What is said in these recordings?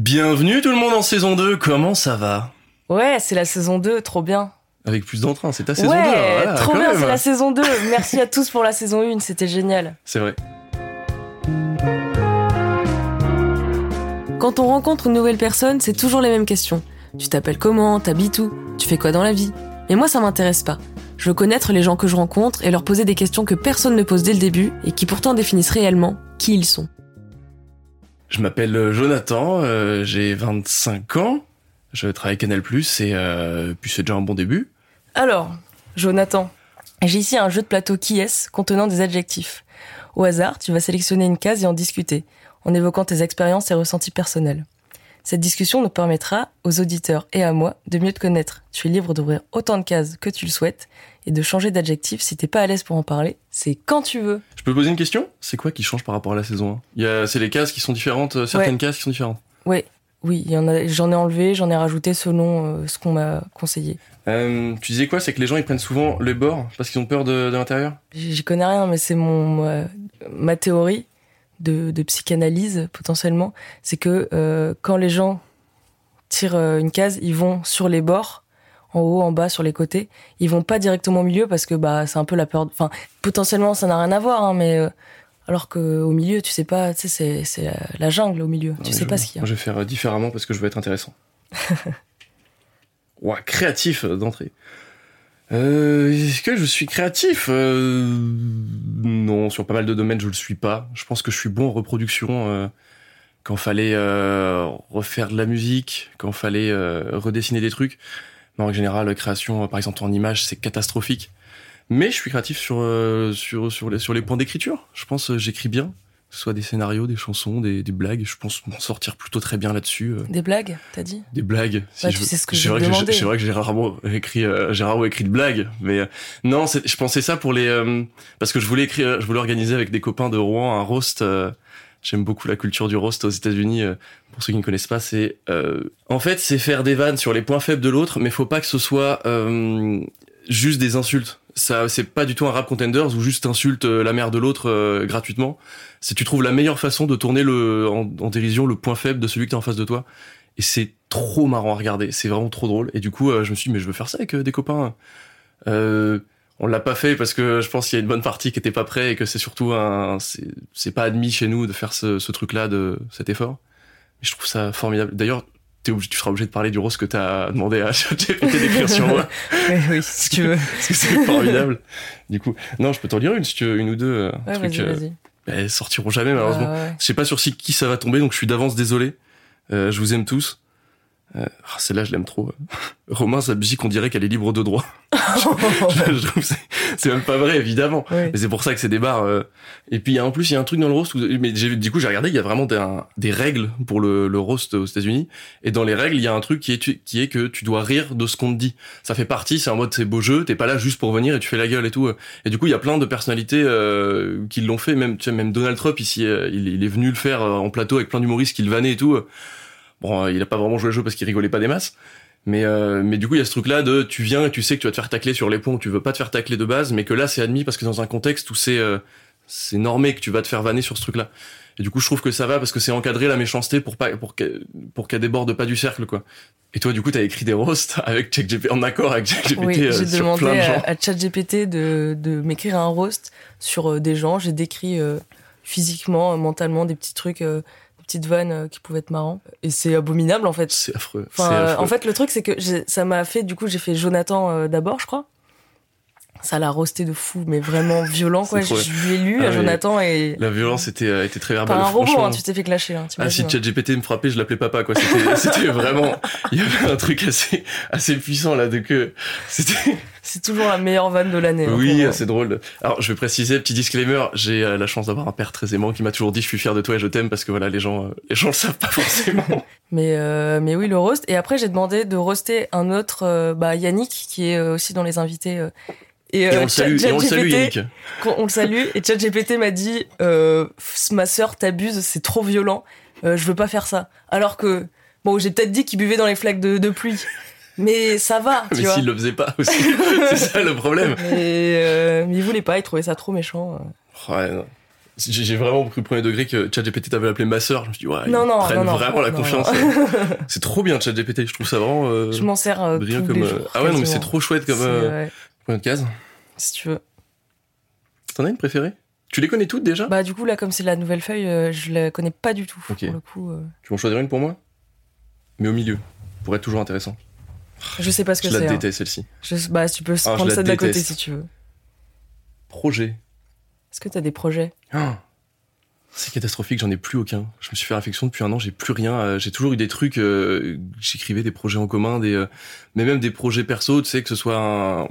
Bienvenue tout le monde en saison 2, comment ça va? Ouais, c'est la saison 2, trop bien. Avec plus d'entrain, c'est ta saison ouais, 2. Voilà, trop bien, c'est la saison 2. Merci à tous pour la saison 1, c'était génial. C'est vrai. Quand on rencontre une nouvelle personne, c'est toujours les mêmes questions. Tu t'appelles comment? T'habites où? Tu fais quoi dans la vie? Mais moi, ça m'intéresse pas. Je veux connaître les gens que je rencontre et leur poser des questions que personne ne pose dès le début et qui pourtant définissent réellement qui ils sont. Je m'appelle euh, Jonathan, euh, j'ai 25 ans, je travaille Canal+, et euh, puis c'est déjà un bon début. Alors, Jonathan, j'ai ici un jeu de plateau qui est contenant des adjectifs. Au hasard, tu vas sélectionner une case et en discuter, en évoquant tes expériences et ressentis personnels. Cette discussion nous permettra, aux auditeurs et à moi, de mieux te connaître. Tu es libre d'ouvrir autant de cases que tu le souhaites et de changer d'adjectif si t'es pas à l'aise pour en parler. C'est quand tu veux. Je peux poser une question? C'est quoi qui change par rapport à la saison 1 Il y a, C'est les cases qui sont différentes, euh, certaines Ouais. cases qui sont différentes. Ouais, oui, il y en a, j'en ai enlevé, j'en ai rajouté selon euh, ce qu'on m'a conseillé. Euh, tu disais quoi? C'est que les gens ils prennent souvent les bords parce qu'ils ont peur de, de l'intérieur? J'y connais rien, mais c'est mon ma, ma théorie de, de psychanalyse potentiellement, c'est que quand les gens tirent une case, ils vont sur les bords, en haut, en bas, sur les côtés. Ils vont pas directement au milieu parce que bah c'est un peu la peur. de- Enfin, potentiellement ça n'a rien à voir, hein, mais euh, alors que au milieu, tu sais pas, tu sais c'est c'est la, la jungle au milieu. tu Ouais, sais je- pas ce qu'il y a. Je vais faire euh, différemment parce que je veux être intéressant. Ouah, créatif euh, d'entrée. Euh, Est-ce que je suis créatif? Euh, Non, sur pas mal de domaines, je le suis pas. Je pense que je suis bon en reproduction. euh, quand fallait euh, refaire de la musique, quand fallait euh, redessiner des trucs. Mais en général, la création, euh, par exemple en image, c'est catastrophique. Mais je suis créatif sur euh, sur sur les sur les points d'écriture. Je pense que j'écris bien, que ce soit des scénarios, des chansons, des, des blagues. Je pense m'en sortir plutôt très bien là-dessus. euh, Des blagues, t'as dit? Des blagues. Si Bah, je tu sais ce que c'est vrai que j'ai- demander. C'est vrai que j'ai rarement écrit, euh, j'ai rarement écrit de blagues, mais euh, non, je pensais ça pour les, euh, parce que je voulais écrire, je voulais organiser avec des copains de Rouen un roast. J'aime beaucoup la culture du roast aux États-Unis. euh, Pour ceux qui ne connaissent pas, c'est, euh, en fait, c'est faire des vannes sur les points faibles de l'autre, mais faut pas que ce soit euh, juste des insultes. Ça, c'est pas du tout un rap contenders où juste insulte la mère de l'autre euh, gratuitement. C'est tu trouves la meilleure façon de tourner le en, en le point faible de celui que t'es en face de toi et c'est trop marrant à regarder c'est vraiment trop drôle et du coup euh, je me suis dit mais je veux faire ça avec des copains euh, on l'a pas fait parce que je pense qu'il y a une bonne partie qui était pas prêt et que c'est surtout un c'est c'est pas admis chez nous de faire ce, ce truc là de cet effort et je trouve ça formidable d'ailleurs t'es obligé, tu seras obligé de parler du rose que t'as demandé à ChatGPT d'écrire sur moi Oui, oui, si tu veux. parce que c'est formidable du coup non je peux t'en lire une si tu veux une ou deux euh, Ouais, trucs, vas-y, euh, vas-y. elles sortiront jamais malheureusement Ah, ouais. je sais pas sur qui ça va tomber, donc je suis d'avance désolé. Euh, je vous aime tous. Euh, ah, Celle-là, je l'aime trop. Romain, sa musique, on dirait qu'elle est libre de droit. je trouve c'est- même pas vrai, évidemment. Mais c'est pour ça que c'est des bars. euh. Et puis, en plus, il y a un truc dans le roast. Où, mais du coup, j'ai regardé, il y a vraiment des, des règles pour le, le roast aux États-Unis. Et dans les règles, il y a un truc qui est, qui est que tu dois rire de ce qu'on te dit. Ça fait partie, c'est en mode c'est beau jeu, t'es pas là juste pour venir et tu fais la gueule et tout. Et du coup, il y a plein de personnalités euh, qui l'ont fait. Même, tu sais, même Donald Trump ici, euh, il, il est venu le faire euh, en plateau avec plein d'humoristes qui le vannaient et tout. Bon, euh, il a pas vraiment joué le jeu parce qu'il rigolait pas des masses. Mais euh, mais du coup il y a ce truc là de tu viens et tu sais que tu vas te faire tacler sur les ponts, tu veux pas te faire tacler de base, mais que là c'est admis parce que dans un contexte où c'est euh, c'est normé que tu vas te faire vanner sur ce truc là. Et du coup je trouve que ça va parce que c'est encadré la méchanceté pour pas pour qu'elle pour qu'elle déborde pas du cercle quoi. Et toi du coup t'as écrit des roasts avec ChatGPT en accord avec ChatGPT Oui, euh, j'ai sur demandé plein de gens. à, à ChatGPT de, de m'écrire un roast sur euh, des gens. J'ai décrit euh, physiquement, euh, mentalement, des petits trucs, euh, petites vannes euh, qui pouvaient être marrants. Et c'est abominable en fait. C'est affreux. Enfin, affreux. en fait, le truc c'est que ça m'a fait, du coup, j'ai fait Jonathan euh, d'abord, je crois. Ça l'a roasté de fou, mais vraiment violent quoi. Je, je lui ai lu Ah, à mais Jonathan et la violence était euh, était très verbale. par un robot, hein, tu t'es fait clasher. Hein, Ah si hein. ChatGPT me frappait, je l'appelais papa quoi. C'était vraiment il y avait un truc assez assez puissant là de que c'était C'est toujours la meilleure vanne de l'année. hein, oui c'est drôle. Alors je vais préciser petit disclaimer, j'ai euh, la chance d'avoir un père très aimant qui m'a toujours dit je suis fier de toi et je t'aime parce que voilà les gens euh, les gens le savent pas forcément. Mais euh, mais oui le roast et après j'ai demandé de roaster un autre bah Yannick qui est aussi dans les invités euh, et, Et euh, on le salue Chat- et on le salue ChatGPT, Yannick. on le salue et ChatGPT m'a dit euh, ma sœur t'abuse c'est trop violent euh, je veux pas faire ça alors que bon j'ai peut-être dit qu'il buvait dans les flaques de, de pluie mais ça va tu Mais s'il le faisait pas aussi, c'est ça le problème. mais, euh, mais il voulait pas il trouvait ça trop méchant. Ouais, non. j'ai vraiment pris le premier degré que ChatGPT t'avait appelé ma sœur. Je me suis dit, ouais, Non, ils non, prennent non, vraiment la confiance. c'est trop bien ChatGPT. Je trouve ça vraiment euh, Je m'en sers euh, tous comme. les euh, jours. Ah ouais, non, mais c'est trop chouette comme euh, de case. si tu veux. T'en as une préférée? Tu les connais toutes déjà? Bah du coup là comme c'est la nouvelle feuille, euh, je la connais pas du tout. Ok. Pour le coup, euh, Tu veux en choisir une pour moi? Mais au milieu, pour être toujours intéressant. je sais pas ce que Je la c'est. hein. déteste celle-ci. Je- Bah tu peux je prendre de la côté si tu veux. Projet. Est-ce que t'as des projets? Ah, c'est catastrophique, j'en ai plus aucun. Je me suis fait réflexion depuis un an, j'ai plus rien. Euh, J'ai toujours eu des trucs, euh, j'écrivais des projets en commun, des, euh, mais même des projets perso, tu sais, que ce soit un...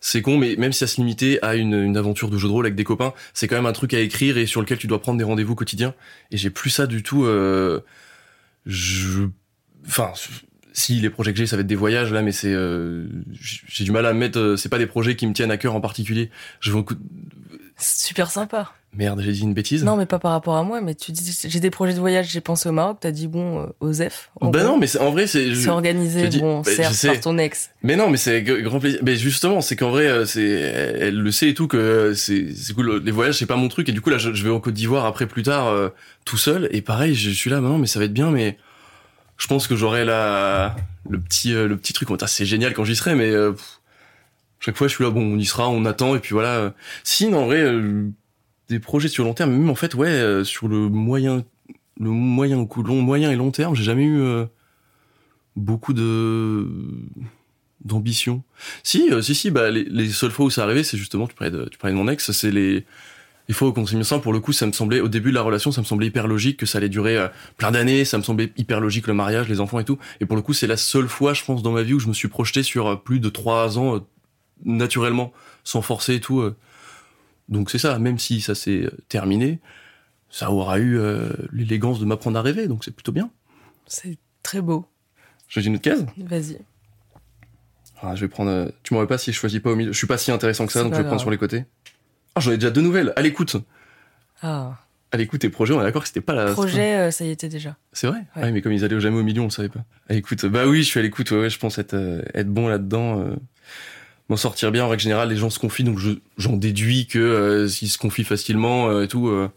C'est con, mais même si ça se limitait à une, une aventure de jeu de rôle avec des copains, c'est quand même un truc à écrire et sur lequel tu dois prendre des rendez-vous quotidiens. Et j'ai plus ça du tout. Euh, je, enfin, si les projets que j'ai, ça va être des voyages là, mais c'est, euh, j'ai du mal à me mettre. euh, C'est pas des projets qui me tiennent à cœur en particulier. Je C'est super sympa. Merde, j'ai dit une bêtise. Non mais pas par rapport à moi, mais tu dis j'ai des projets de voyage, j'ai pensé au Maroc, t'as dit bon euh, Osef. Bah gros. non, mais c'est- en vrai, c'est. C'est organisé, dis- bon, bah, certes, par ton ex. Mais non, mais c'est grand plaisir. Mais justement, c'est qu'en vrai, euh, c'est, elle, elle le sait et tout que euh, c'est, c'est cool. Les voyages, c'est pas mon truc. Et du coup, là, je, je vais en Côte d'Ivoire après plus tard, euh, tout seul. Et pareil, je suis là, maintenant, mais ça va être bien. Mais je pense que j'aurai la, le petit, euh, le petit truc. C'est génial quand j'y serai, mais euh, pff, chaque fois, je suis là. Bon, on y sera, on attend. Et puis voilà. Si, non, en vrai, des projets sur long terme, même en fait, ouais, euh, sur le moyen, le moyen, coup, long, moyen et long terme, j'ai jamais eu euh, beaucoup de d'ambition. Si, euh, si, si, bah, les, les seules fois où ça arrivait, c'est justement, tu parlais de, tu de mon ex, c'est les, les fois où on s'est mis ensemble, pour le coup, ça me semblait, au début de la relation, ça me semblait hyper logique que ça allait durer plein d'années, ça me semblait hyper logique le mariage, les enfants et tout. Et pour le coup, c'est la seule fois, je pense, dans ma vie où je me suis projeté sur plus de trois ans, naturellement, sans forcer et tout. Donc c'est ça, même si ça s'est euh, terminé, ça aura eu euh, l'élégance de m'apprendre à rêver, donc c'est plutôt bien. C'est très beau. Je choisis une autre case? Vas-y. Ah, je vais prendre. euh, Tu m'aurais pas si je choisis pas au milieu. Je suis pas si intéressant que ça, donc je vais prendre sur les côtés. Ah, j'en ai déjà deux nouvelles. À l'écoute. Ah, À l'écoute et projet, on est d'accord que c'était pas la. projet, euh, ça y était déjà. C'est vrai? Ouais. Ouais, mais comme ils allaient jamais au milieu, on le savait pas. À l'écoute. Bah oui, je suis à l'écoute. Ouais, ouais, je pense être, euh, être bon là-dedans. M'en sortir bien. En règle générale, les gens se confient, donc je- j'en déduis que euh, s'ils se confient facilement euh, et tout, euh,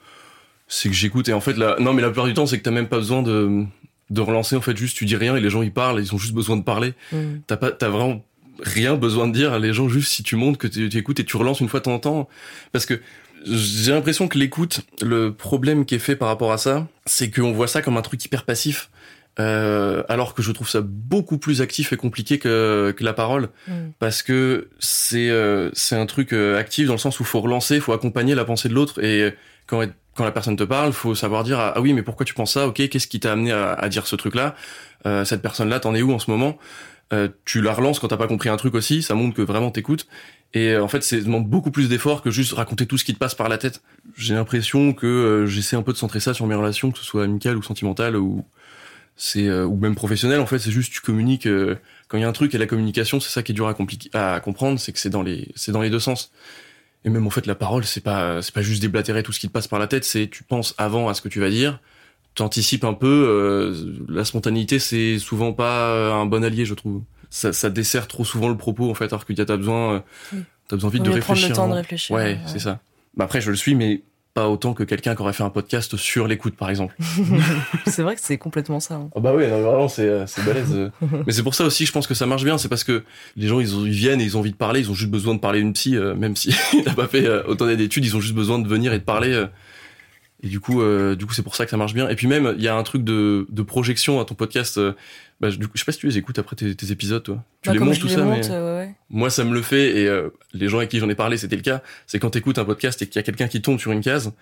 c'est que j'écoute. Et en fait, là, non, mais la plupart du temps, c'est que t'as même pas besoin de, de relancer. En fait, juste tu dis rien et les gens ils parlent. Ils ont juste besoin de parler. Hmm. T'as pas, t'as vraiment rien besoin de dire à les gens juste si tu montres que tu tu écoutes et tu relances une fois de temps en temps. Parce que j'ai l'impression que l'écoute, le problème qui est fait par rapport à ça, c'est qu'on voit ça comme un truc hyper passif. Euh, alors que je trouve ça beaucoup plus actif et compliqué que, que la parole Hmm. parce que c'est euh, c'est un truc euh, actif dans le sens où faut relancer, faut accompagner la pensée de l'autre et quand quand la personne te parle, faut savoir dire ah oui mais pourquoi tu penses ça? Ok, qu'est-ce qui t'a amené à, à dire ce truc-là? Euh, Cette personne-là, t'en es où en ce moment? Euh, Tu la relances quand t'as pas compris un truc aussi, ça montre que vraiment t'écoutes. Et en fait, ça demande beaucoup plus d'efforts que juste raconter tout ce qui te passe par la tête. J'ai l'impression que j'essaie un peu de centrer ça sur mes relations, que ce soit amicales ou sentimentales ou c'est euh, ou même professionnelles. En fait, c'est juste tu communiques. euh, quand il y a un truc et la communication, c'est ça qui est dur à, compliquer, à comprendre, c'est que c'est dans les c'est dans les deux sens. Et même en fait, la parole, c'est pas c'est pas juste déblatérer tout ce qui te passe par la tête. C'est tu penses avant à ce que tu vas dire, t'anticipes un peu. euh, la spontanéité, c'est souvent pas euh, un bon allié, je trouve. Ça, ça dessert trop souvent le propos en fait, alors a t'as besoin euh, t'as besoin vite de réfléchir. le temps de réfléchir. Ouais, c'est ça. Bah après, je le suis, mais pas autant que quelqu'un qui aurait fait un podcast sur l'écoute, par exemple. c'est vrai que c'est complètement ça. hein. Ah bah oui, non, mais vraiment, c'est, euh, c'est balèze. mais c'est pour ça aussi, je pense que ça marche bien. C'est parce que les gens, ils, ont- ils viennent et ils ont envie de parler. Ils ont juste besoin de parler une psy, euh, même si t'as pas fait euh, autant d'études. Ils ont juste besoin de venir et de parler. euh. Et du coup, euh, du coup, c'est pour ça que ça marche bien. Et puis même, il y a un truc de, de projection à ton podcast. euh, bah, je, du coup, je sais pas si tu les écoutes après tes, tes épisodes, toi. Tu Bah, les montes tout les ça, monte, mais euh, ouais, ouais. moi, ça me le fait. Et euh, les gens avec qui j'en ai parlé, c'était le cas. C'est quand t'écoutes un podcast et qu'il y a quelqu'un qui tombe sur une case,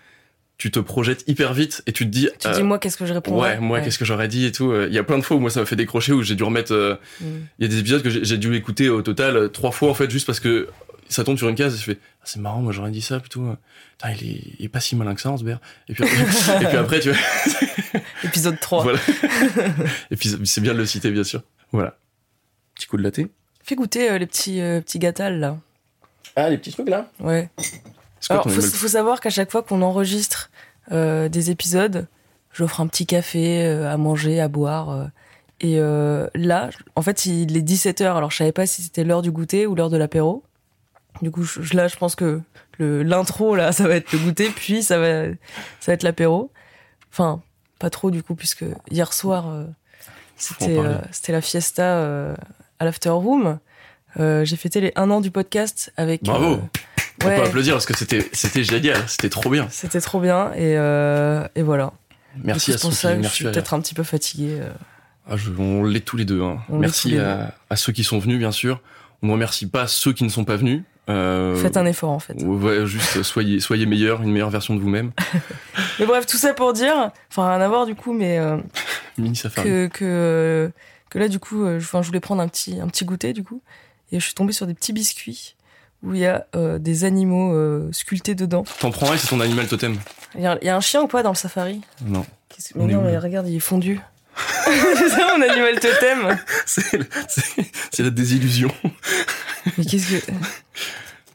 tu te projettes hyper vite et tu te dis. Tu euh, dis moi qu'est-ce que je réponds Ouais, moi, qu'est-ce que j'aurais dit et tout. euh, Il y a plein de fois où moi ça m'a fait décrocher, où j'ai dû remettre. euh, Hmm. Il y a des épisodes que j'ai dû écouter au total euh, trois fois en fait, juste parce que ça tombe sur une case et je fais ah, c'est marrant, moi j'aurais dit ça plutôt. Putain, il est, il est pas si malin que ça, Ansbert. Et puis, après, et puis après, tu vois. Épisode 3. Voilà. et puis c'est bien de le citer, bien sûr. Voilà. Petit coup de latte. Fais goûter euh, les petits, euh, petits gâtals là. Ah, les petits trucs là? Ouais. Quoi Alors, faut, faut savoir qu'à chaque fois qu'on enregistre euh, des épisodes, j'offre un petit café euh, à manger, à boire. euh, et euh, là, en fait, il est 17h, alors je savais pas si c'était l'heure du goûter ou l'heure de l'apéro. Du coup, je- là, je pense que le l'intro là, ça va être le goûter, puis ça va ça va être l'apéro. Enfin, pas trop du coup, puisque hier soir euh, c'était euh, c'était la fiesta euh, à l'after room. J'ai fêté les un an du podcast avec. Bravo. On ouais, peut applaudir parce que c'était c'était génial, c'était trop bien. c'était trop bien et et, voilà. Merci à pour ça je suis peut-être un petit peu fatiguée. euh. Ah, je- on l'est tous les deux. hein. Merci les deux. à, à ceux qui sont venus, bien sûr. On ne remercie pas ceux qui ne sont pas venus. Euh, Faites un effort en fait. Ouais, juste soyez, soyez meilleurs, une meilleure version de vous-même. Mais bref, tout ça pour dire, enfin rien à voir du coup, mais euh, Mini Safari. que, que, que là, du coup, euh, je, voulais prendre un petit, un petit goûter, du coup. Et je suis tombée sur des petits biscuits où il y a euh, des animaux euh, sculptés dedans. T'en prends un c'est ton animal totem. Il y, a, il y a un chien ou pas dans le safari? Non. Mais non, mais regarde, il est fondu. c'est ça mon animal totem C'est la désillusion. Mais qu'est-ce que.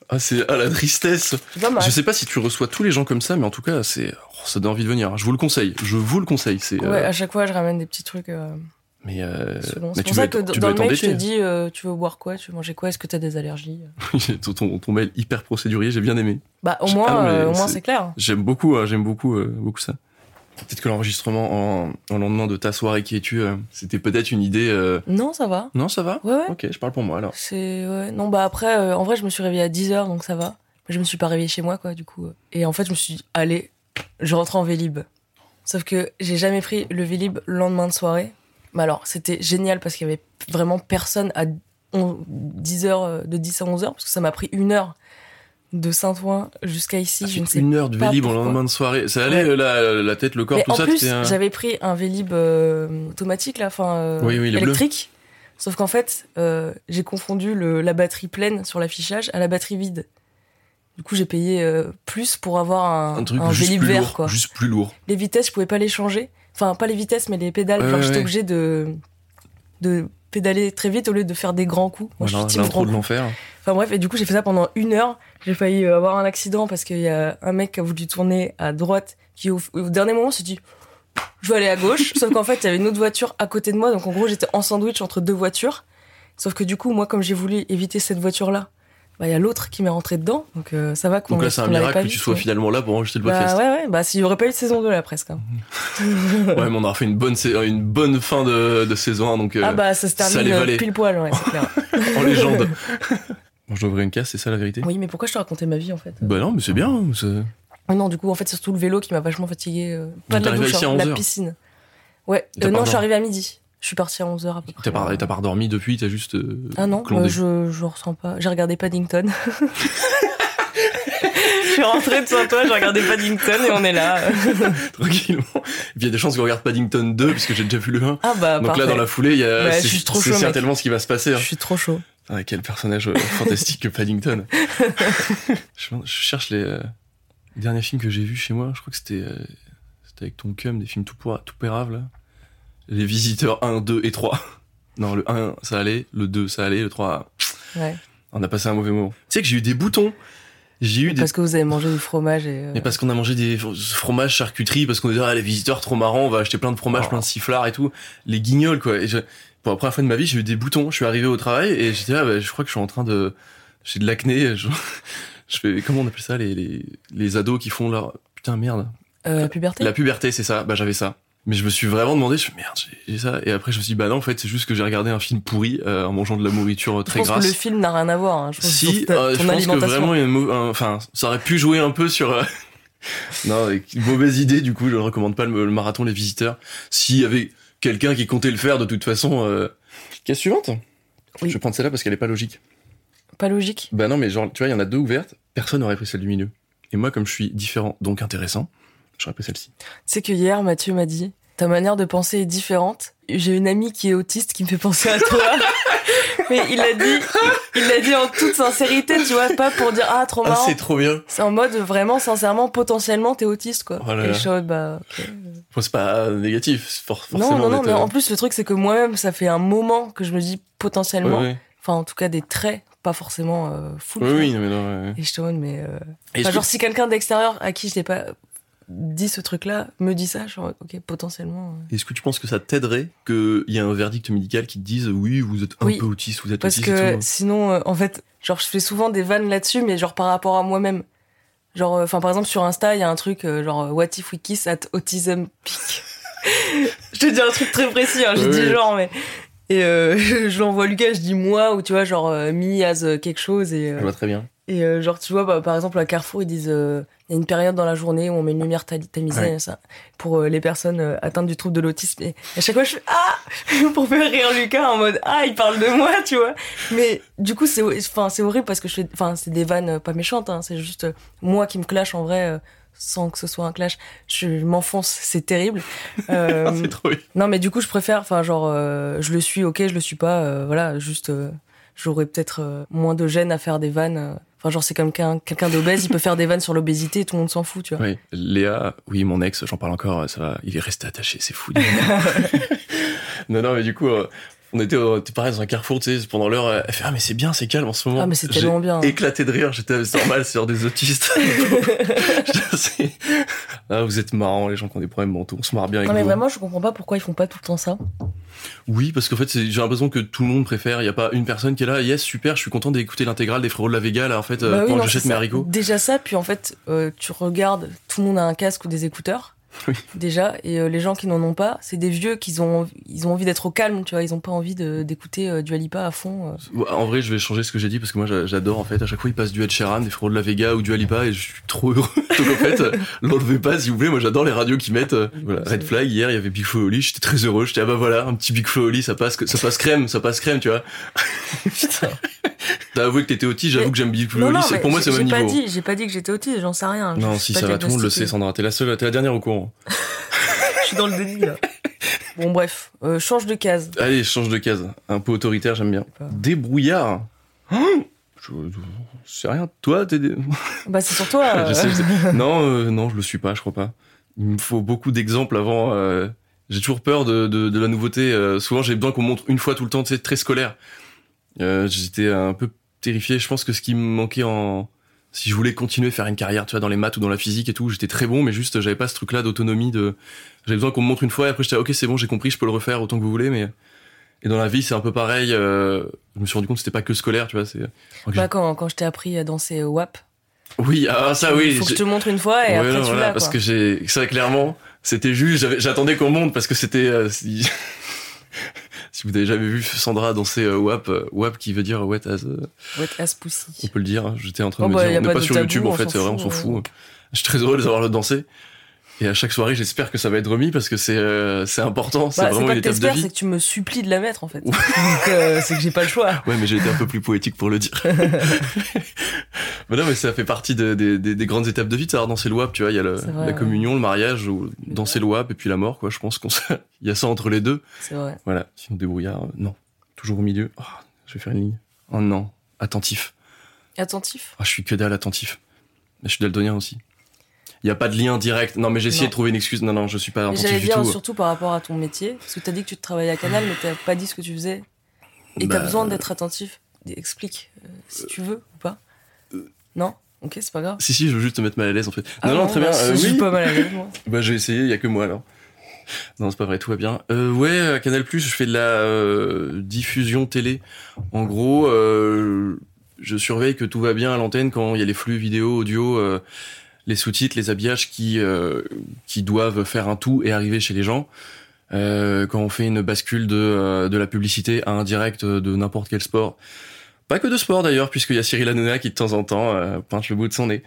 Ah, c'est ah, la tristesse. Je sais pas si tu reçois tous les gens comme ça, mais en tout cas, c'est oh, ça donne envie de venir. Je vous le conseille. Je vous le conseille. C'est. Ouais, euh, à chaque fois, je ramène des petits trucs. euh, mais euh, selon. mais C'est tu pour dois ça que dans le mail, je te dis euh, tu veux boire quoi? Tu veux manger quoi? Est-ce que t'as des allergies? Ton, ton, ton mail hyper procédurier, j'ai bien aimé. Bah, au moins, ah non, mais euh, au moins c'est- c'est clair. J'aime beaucoup, hein, j'aime beaucoup, euh, beaucoup ça. Peut-être que l'enregistrement en, en lendemain de ta soirée qui es-tu, euh, c'était peut-être une idée. euh, Non, ça va. Non, ça va Ouais, ouais. Ok, je parle pour moi alors. C'est ouais. Non bah après euh, en vrai je me suis réveillée à 10h donc ça va. Mais je me suis pas réveillée chez moi quoi du coup. Et en fait je me suis dit allez, je rentre en Vélib. Sauf que j'ai jamais pris le Vélib le lendemain de soirée. Mais alors c'était génial parce qu'il y avait vraiment personne à 10h de 10 à 11h parce que ça m'a pris une heure de Saint-Ouen jusqu'à ici, Ça je ne sais une heure de Vélib en lendemain de soirée. Ça allait Ouais. la, la tête, le corps, Mais tout en ça. plus, un- j'avais pris un Vélib euh, automatique, là, enfin euh, Oui, oui, électrique. Sauf qu'en fait, euh, j'ai confondu le, la batterie pleine sur l'affichage à la batterie vide. Du coup, j'ai payé plus pour avoir un, un truc un juste Vélib plus vert, lourd, quoi. juste plus lourd. Les vitesses, je pouvais pas les changer. Enfin, pas les vitesses, mais les pédales. Ouais, genre, ouais, j'étais de, de pédaler très vite au lieu de faire des grands coups. Moi, Voilà, je suis de l'enfer. Enfin bref, et du coup j'ai fait ça pendant une heure. J'ai failli euh, avoir un accident parce qu'il y a un mec qui a voulu tourner à droite qui au, au dernier moment s'est dit je vais aller à gauche. Sauf qu'en fait il y avait une autre voiture à côté de moi, donc en gros j'étais en sandwich entre deux voitures. Sauf que du coup moi comme j'ai voulu éviter cette voiture là, bah il y a l'autre qui m'est rentré dedans, donc euh, ça va qu'on Donc là, c'est un miracle pas que vu, tu sois mais- finalement là pour enregistrer le Bah podcast. ouais ouais, bah s'il y aurait pas eu de saison 2 là presque. hein. Ouais, mais on aura fait une bonne, une bonne fin de, de saison 1, donc euh, ah bah ça se ça termine les euh, pile poil, ouais c'est clair. en légende. Bon, je dois ouvrir une casse, c'est ça la vérité? Oui mais pourquoi je te racontais ma vie en fait? Bah non, mais c'est bien. Ah Non, du coup, en fait, c'est surtout le vélo qui m'a vachement fatigué. euh, pas Donc de la douche, hein, la 11 heures. piscine. Ouais, euh, non, je suis dormi arrivée à midi. Je suis partie à 11h à peu près. T'as pas, t'as pas redormi depuis, t'as juste. euh, Ah non, euh, je, je ressens pas. J'ai regardé Paddington. je suis rentrée de Saint-Ouen, j'ai regardé Paddington et on est là. tranquillement. Et puis il y a des chances qu'on regarde Paddington 2 puisque j'ai déjà vu le 1. Ah bah, Donc parfait. là dans la foulée, il y a Bah, c'est je suis trop c'est chaud, mec. certainement ce qui va se passer. hein. Je suis trop chaud. Ah, quel personnage euh, fantastique que Paddington. je, cherche les euh, derniers films que j'ai vus chez moi. Je crois que c'était euh, c'était avec ton cum, des films tout, pour, tout péraves là. Les Visiteurs 1, 2 et 3. Non, le 1 ça allait, le 2 ça allait, le 3 Ouais. on a passé un mauvais moment. Tu sais que j'ai eu des boutons. J'ai eu des Parce que vous avez mangé du fromage et. euh, Mais parce qu'on a mangé des fr- fromages charcuterie, parce qu'on disait, ah, les visiteurs trop marrants, on va acheter plein de fromages, Oh. plein de sifflards et tout. Les guignols, quoi. Et je, pour la première fois de ma vie, j'ai eu des boutons. Je suis arrivé au travail et j'étais là, bah, je crois que je suis en train de, j'ai de l'acné. Je, je fais, comment on appelle ça, les, les, les ados qui font leur, putain, merde. euh, la puberté? La puberté, c'est ça. Bah, j'avais ça. Mais je me suis vraiment demandé, je fais, merde, j'ai- ça. Et après, je me suis dit, bah non, en fait, c'est juste que j'ai regardé un film pourri, euh, en mangeant de la nourriture euh, Je très pense grasse. que le film n'a rien à voir. hein. Je pense que Si, ton- euh, je pense que vraiment, il y a une mau- un- enfin, ça aurait pu jouer un peu sur. euh, non, mauvaise idée. Du coup, je ne recommande pas le, le marathon les visiteurs. S'il y avait quelqu'un qui comptait le faire, de toute façon. Euh... Question suivante. Oui. Je vais prendre celle-là parce qu'elle est pas logique. Pas logique? Bah non, mais genre, tu vois, il y en a deux ouvertes. Personne n'aurait pris celle du milieu. Et moi, comme je suis différent, donc intéressant, j'aurais pris celle-ci. Tu sais que hier, Mathieu m'a dit Ta manière de penser est différente. J'ai une amie qui est autiste qui me fait penser à toi. Mais il l'a dit, il l'a dit en toute sincérité, tu vois, pas pour dire Ah, trop Ah, marrant. c'est trop bien. c'est en mode vraiment, sincèrement, potentiellement, t'es autiste, quoi. Oh là bah. Bon, c'est pas négatif, c'est for- forcément. Non, non, non, mais en plus, le truc, c'est que moi-même, ça fait un moment que je me dis potentiellement, ouais, ouais. enfin, en tout cas, des traits, pas forcément euh, full. Oui, oui, non, mais non, ouais. Et je te demande, mais. euh, Et enfin, est-ce genre, que- si quelqu'un d'extérieur à qui je n'ai pas dit ce truc-là me dit ça, mode, ok, potentiellement. euh. Est-ce que tu penses que ça t'aiderait qu'il y ait un verdict médical qui te dise oui, vous êtes un Oui. peu autiste, vous êtes Parce autiste et que tout sinon, euh, en fait, genre je fais souvent des vannes là-dessus, mais genre par rapport à moi-même. Genre, enfin par exemple sur Insta, il y a un truc genre What if we kiss at autism peak? je te dis un truc très précis, hein, je dis genre, mais et euh, je l'envoie à Lucas, je dis moi, ou tu vois, genre euh, me as quelque chose. Et, je vois très bien. Et genre, tu vois, bah, par exemple, à Carrefour, ils disent il y a une période dans la journée où on met une lumière tamisée, ça, pour les personnes atteintes du trouble de l'autisme. Et à chaque fois, je fais Ah Pour faire rire Lucas en mode Ah, il parle de moi, tu vois. Mais du coup, c'est enfin c'est horrible parce que je fais. Enfin, c'est des vannes pas méchantes, hein, c'est juste moi qui me clash en vrai sans que ce soit un clash. Je m'enfonce, c'est terrible. Euh, c'est trop. Non, mais du coup, je préfère, enfin, genre, euh, je le suis, ok, je le suis pas, euh, voilà, juste, euh, j'aurais peut-être moins de gêne à faire des vannes. Enfin, genre, c'est comme quelqu'un quelqu'un d'obèse, il peut faire des vannes sur l'obésité et tout le monde s'en fout, tu vois. Oui, Léa, oui, mon ex, j'en parle encore, ça va, il est resté attaché, c'est fou. non, non, mais du coup, on était pareil dans un carrefour, tu sais, pendant l'heure, elle fait Ah, mais c'est bien, c'est calme en ce moment. Ah, mais c'est tellement bien. Éclaté de rire, j'étais normal, c'est genre des autistes. ah, vous êtes marrants, les gens qui ont des problèmes mentaux, on se marre bien avec Non, mais vous. vraiment, je comprends pas pourquoi ils font pas tout le temps ça. Oui, parce qu'en fait, j'ai l'impression que tout le monde préfère. Il y a pas une personne qui est là, yes, super, je suis content d'écouter l'intégrale des frérots de la Vega, là, en fait, bah oui, quand j'achète mes haricots. Déjà ça, puis en fait, euh, tu regardes, tout le monde a un casque ou des écouteurs. Oui. Déjà, et euh, les gens qui n'en ont pas, c'est des vieux qui ont, ils ont envie d'être au calme, tu vois, ils ont pas envie d'écouter euh, du Alipa à fond. euh. En vrai, je vais changer ce que j'ai dit parce que moi j'a- j'adore en fait. À chaque fois, il passe du Ed Sheeran, des frérots de la Vega ou du Alipa et je suis trop heureux. Donc en fait, l'enlevez pas s'il vous plaît. Moi j'adore les radios qui mettent. Voilà, Red Flag hier, il y avait Big Flo Oli. J'étais très heureux. J'étais ah bah voilà, un petit Big Flo Oli, ça passe, ça passe crème, ça passe crème, tu vois. Putain. T'as avoué que t'étais autiste, j'avoue que j'aime non, c'est- mais Pour moi, c'est au même pas niveau. dit, j'ai pas dit que j'étais autiste, j'en sais rien. Non, si ça va, tout le monde le sait. Sandra. T'es la seule, t'es la dernière au courant. Je suis dans le déni là. Bon bref, euh, change de case. Allez, change de case. Un peu autoritaire, j'aime bien. pas. Débrouillard. Hein je, sais rien. Toi, t'es. dé- Bah c'est sur toi. je euh. sais, je sais. Non, euh, non, je le suis pas, je crois pas. Il me faut beaucoup d'exemples avant. euh, J'ai toujours peur de, de, de la nouveauté. euh, souvent, j'ai besoin qu'on montre une fois tout le temps, tu sais, très scolaire. Euh, J'étais un peu terrifié. Je pense que ce qui me manquait en... Si je voulais continuer à faire une carrière, tu vois, dans les maths ou dans la physique et tout, j'étais très bon, mais juste, j'avais pas ce truc-là d'autonomie, de... J'avais besoin qu'on me montre une fois, et après, j'étais, ok, c'est bon, j'ai compris, je peux le refaire autant que vous voulez, mais... Et dans la vie, c'est un peu pareil. euh, Je me suis rendu compte que c'était pas que scolaire, tu vois. C'est. Bah, quand, quand je t'ai appris à danser au WAP, Oui, ah ça oui. faut que je te montre une fois et Ouais, après non, tu voilà, parce quoi. que j'ai, vrai, clairement, c'était juste, j'attendais qu'on monte parce que c'était, euh, si... vous n'avez jamais vu Sandra danser euh, WAP, euh, WAP qui veut dire wet as, euh, Wet on pussy. peut le dire, hein, j'étais en train Oh, de me bah, dire, on n'est pas sur tabou, YouTube en on fait, c'est vrai, on s'en ouais. fout. Je suis très heureux de les avoir le danser. Et à chaque soirée, j'espère que ça va être remis parce que c'est, euh, c'est important, c'est Bah, vraiment une que étape de vie. c'est que tu me supplies de la mettre en fait. Donc euh, c'est que j'ai pas le choix. Ouais, mais j'ai été un peu plus poétique pour le dire. mais non, mais ça fait partie de- des- des- des grandes étapes de vie savoir danser le WAP, tu vois. Il y a le- C'est vrai, la ouais. communion, le mariage, ou danser le WAP et puis la mort, quoi. Je pense qu'on il y a ça entre les deux. C'est vrai. Voilà. Sinon, débrouillard, euh, non. Toujours au milieu. Oh, je vais faire une ligne. Oh non. Attentif. Attentif? Ah, je suis que dalle attentif. Je suis daltonien aussi. Il n'y a pas de lien direct. Non, mais j'ai essayé de trouver une excuse. Non, non, je suis pas attentif du dire tout. surtout par rapport à ton métier, parce que t'as dit que tu travaillais à Canal, mais t'as pas dit ce que tu faisais. Et Bah, besoin d'être attentif. Explique euh, si tu veux ou pas. Non? Ok, c'est pas grave. Si, si, je veux juste te mettre mal à l'aise, en fait. Ah non, non, très bien. bah, Euh, Je suis oui. pas mal à l'aise, moi. Bah j'ai essayé, il y a que moi alors. Non, c'est pas vrai, tout va bien. Euh, ouais, à Canal+, je fais de la euh, diffusion télé. En gros, euh, je surveille que tout va bien à l'antenne quand il y a les flux vidéo, audio, euh, les sous-titres, les habillages qui euh, qui doivent faire un tout et arriver chez les gens. Euh, quand on fait une bascule de euh, de la publicité à un direct de n'importe quel sport. Pas que de sport d'ailleurs, puisqu'il y a Cyril Hanouna qui de temps en temps euh, le bout de son nez.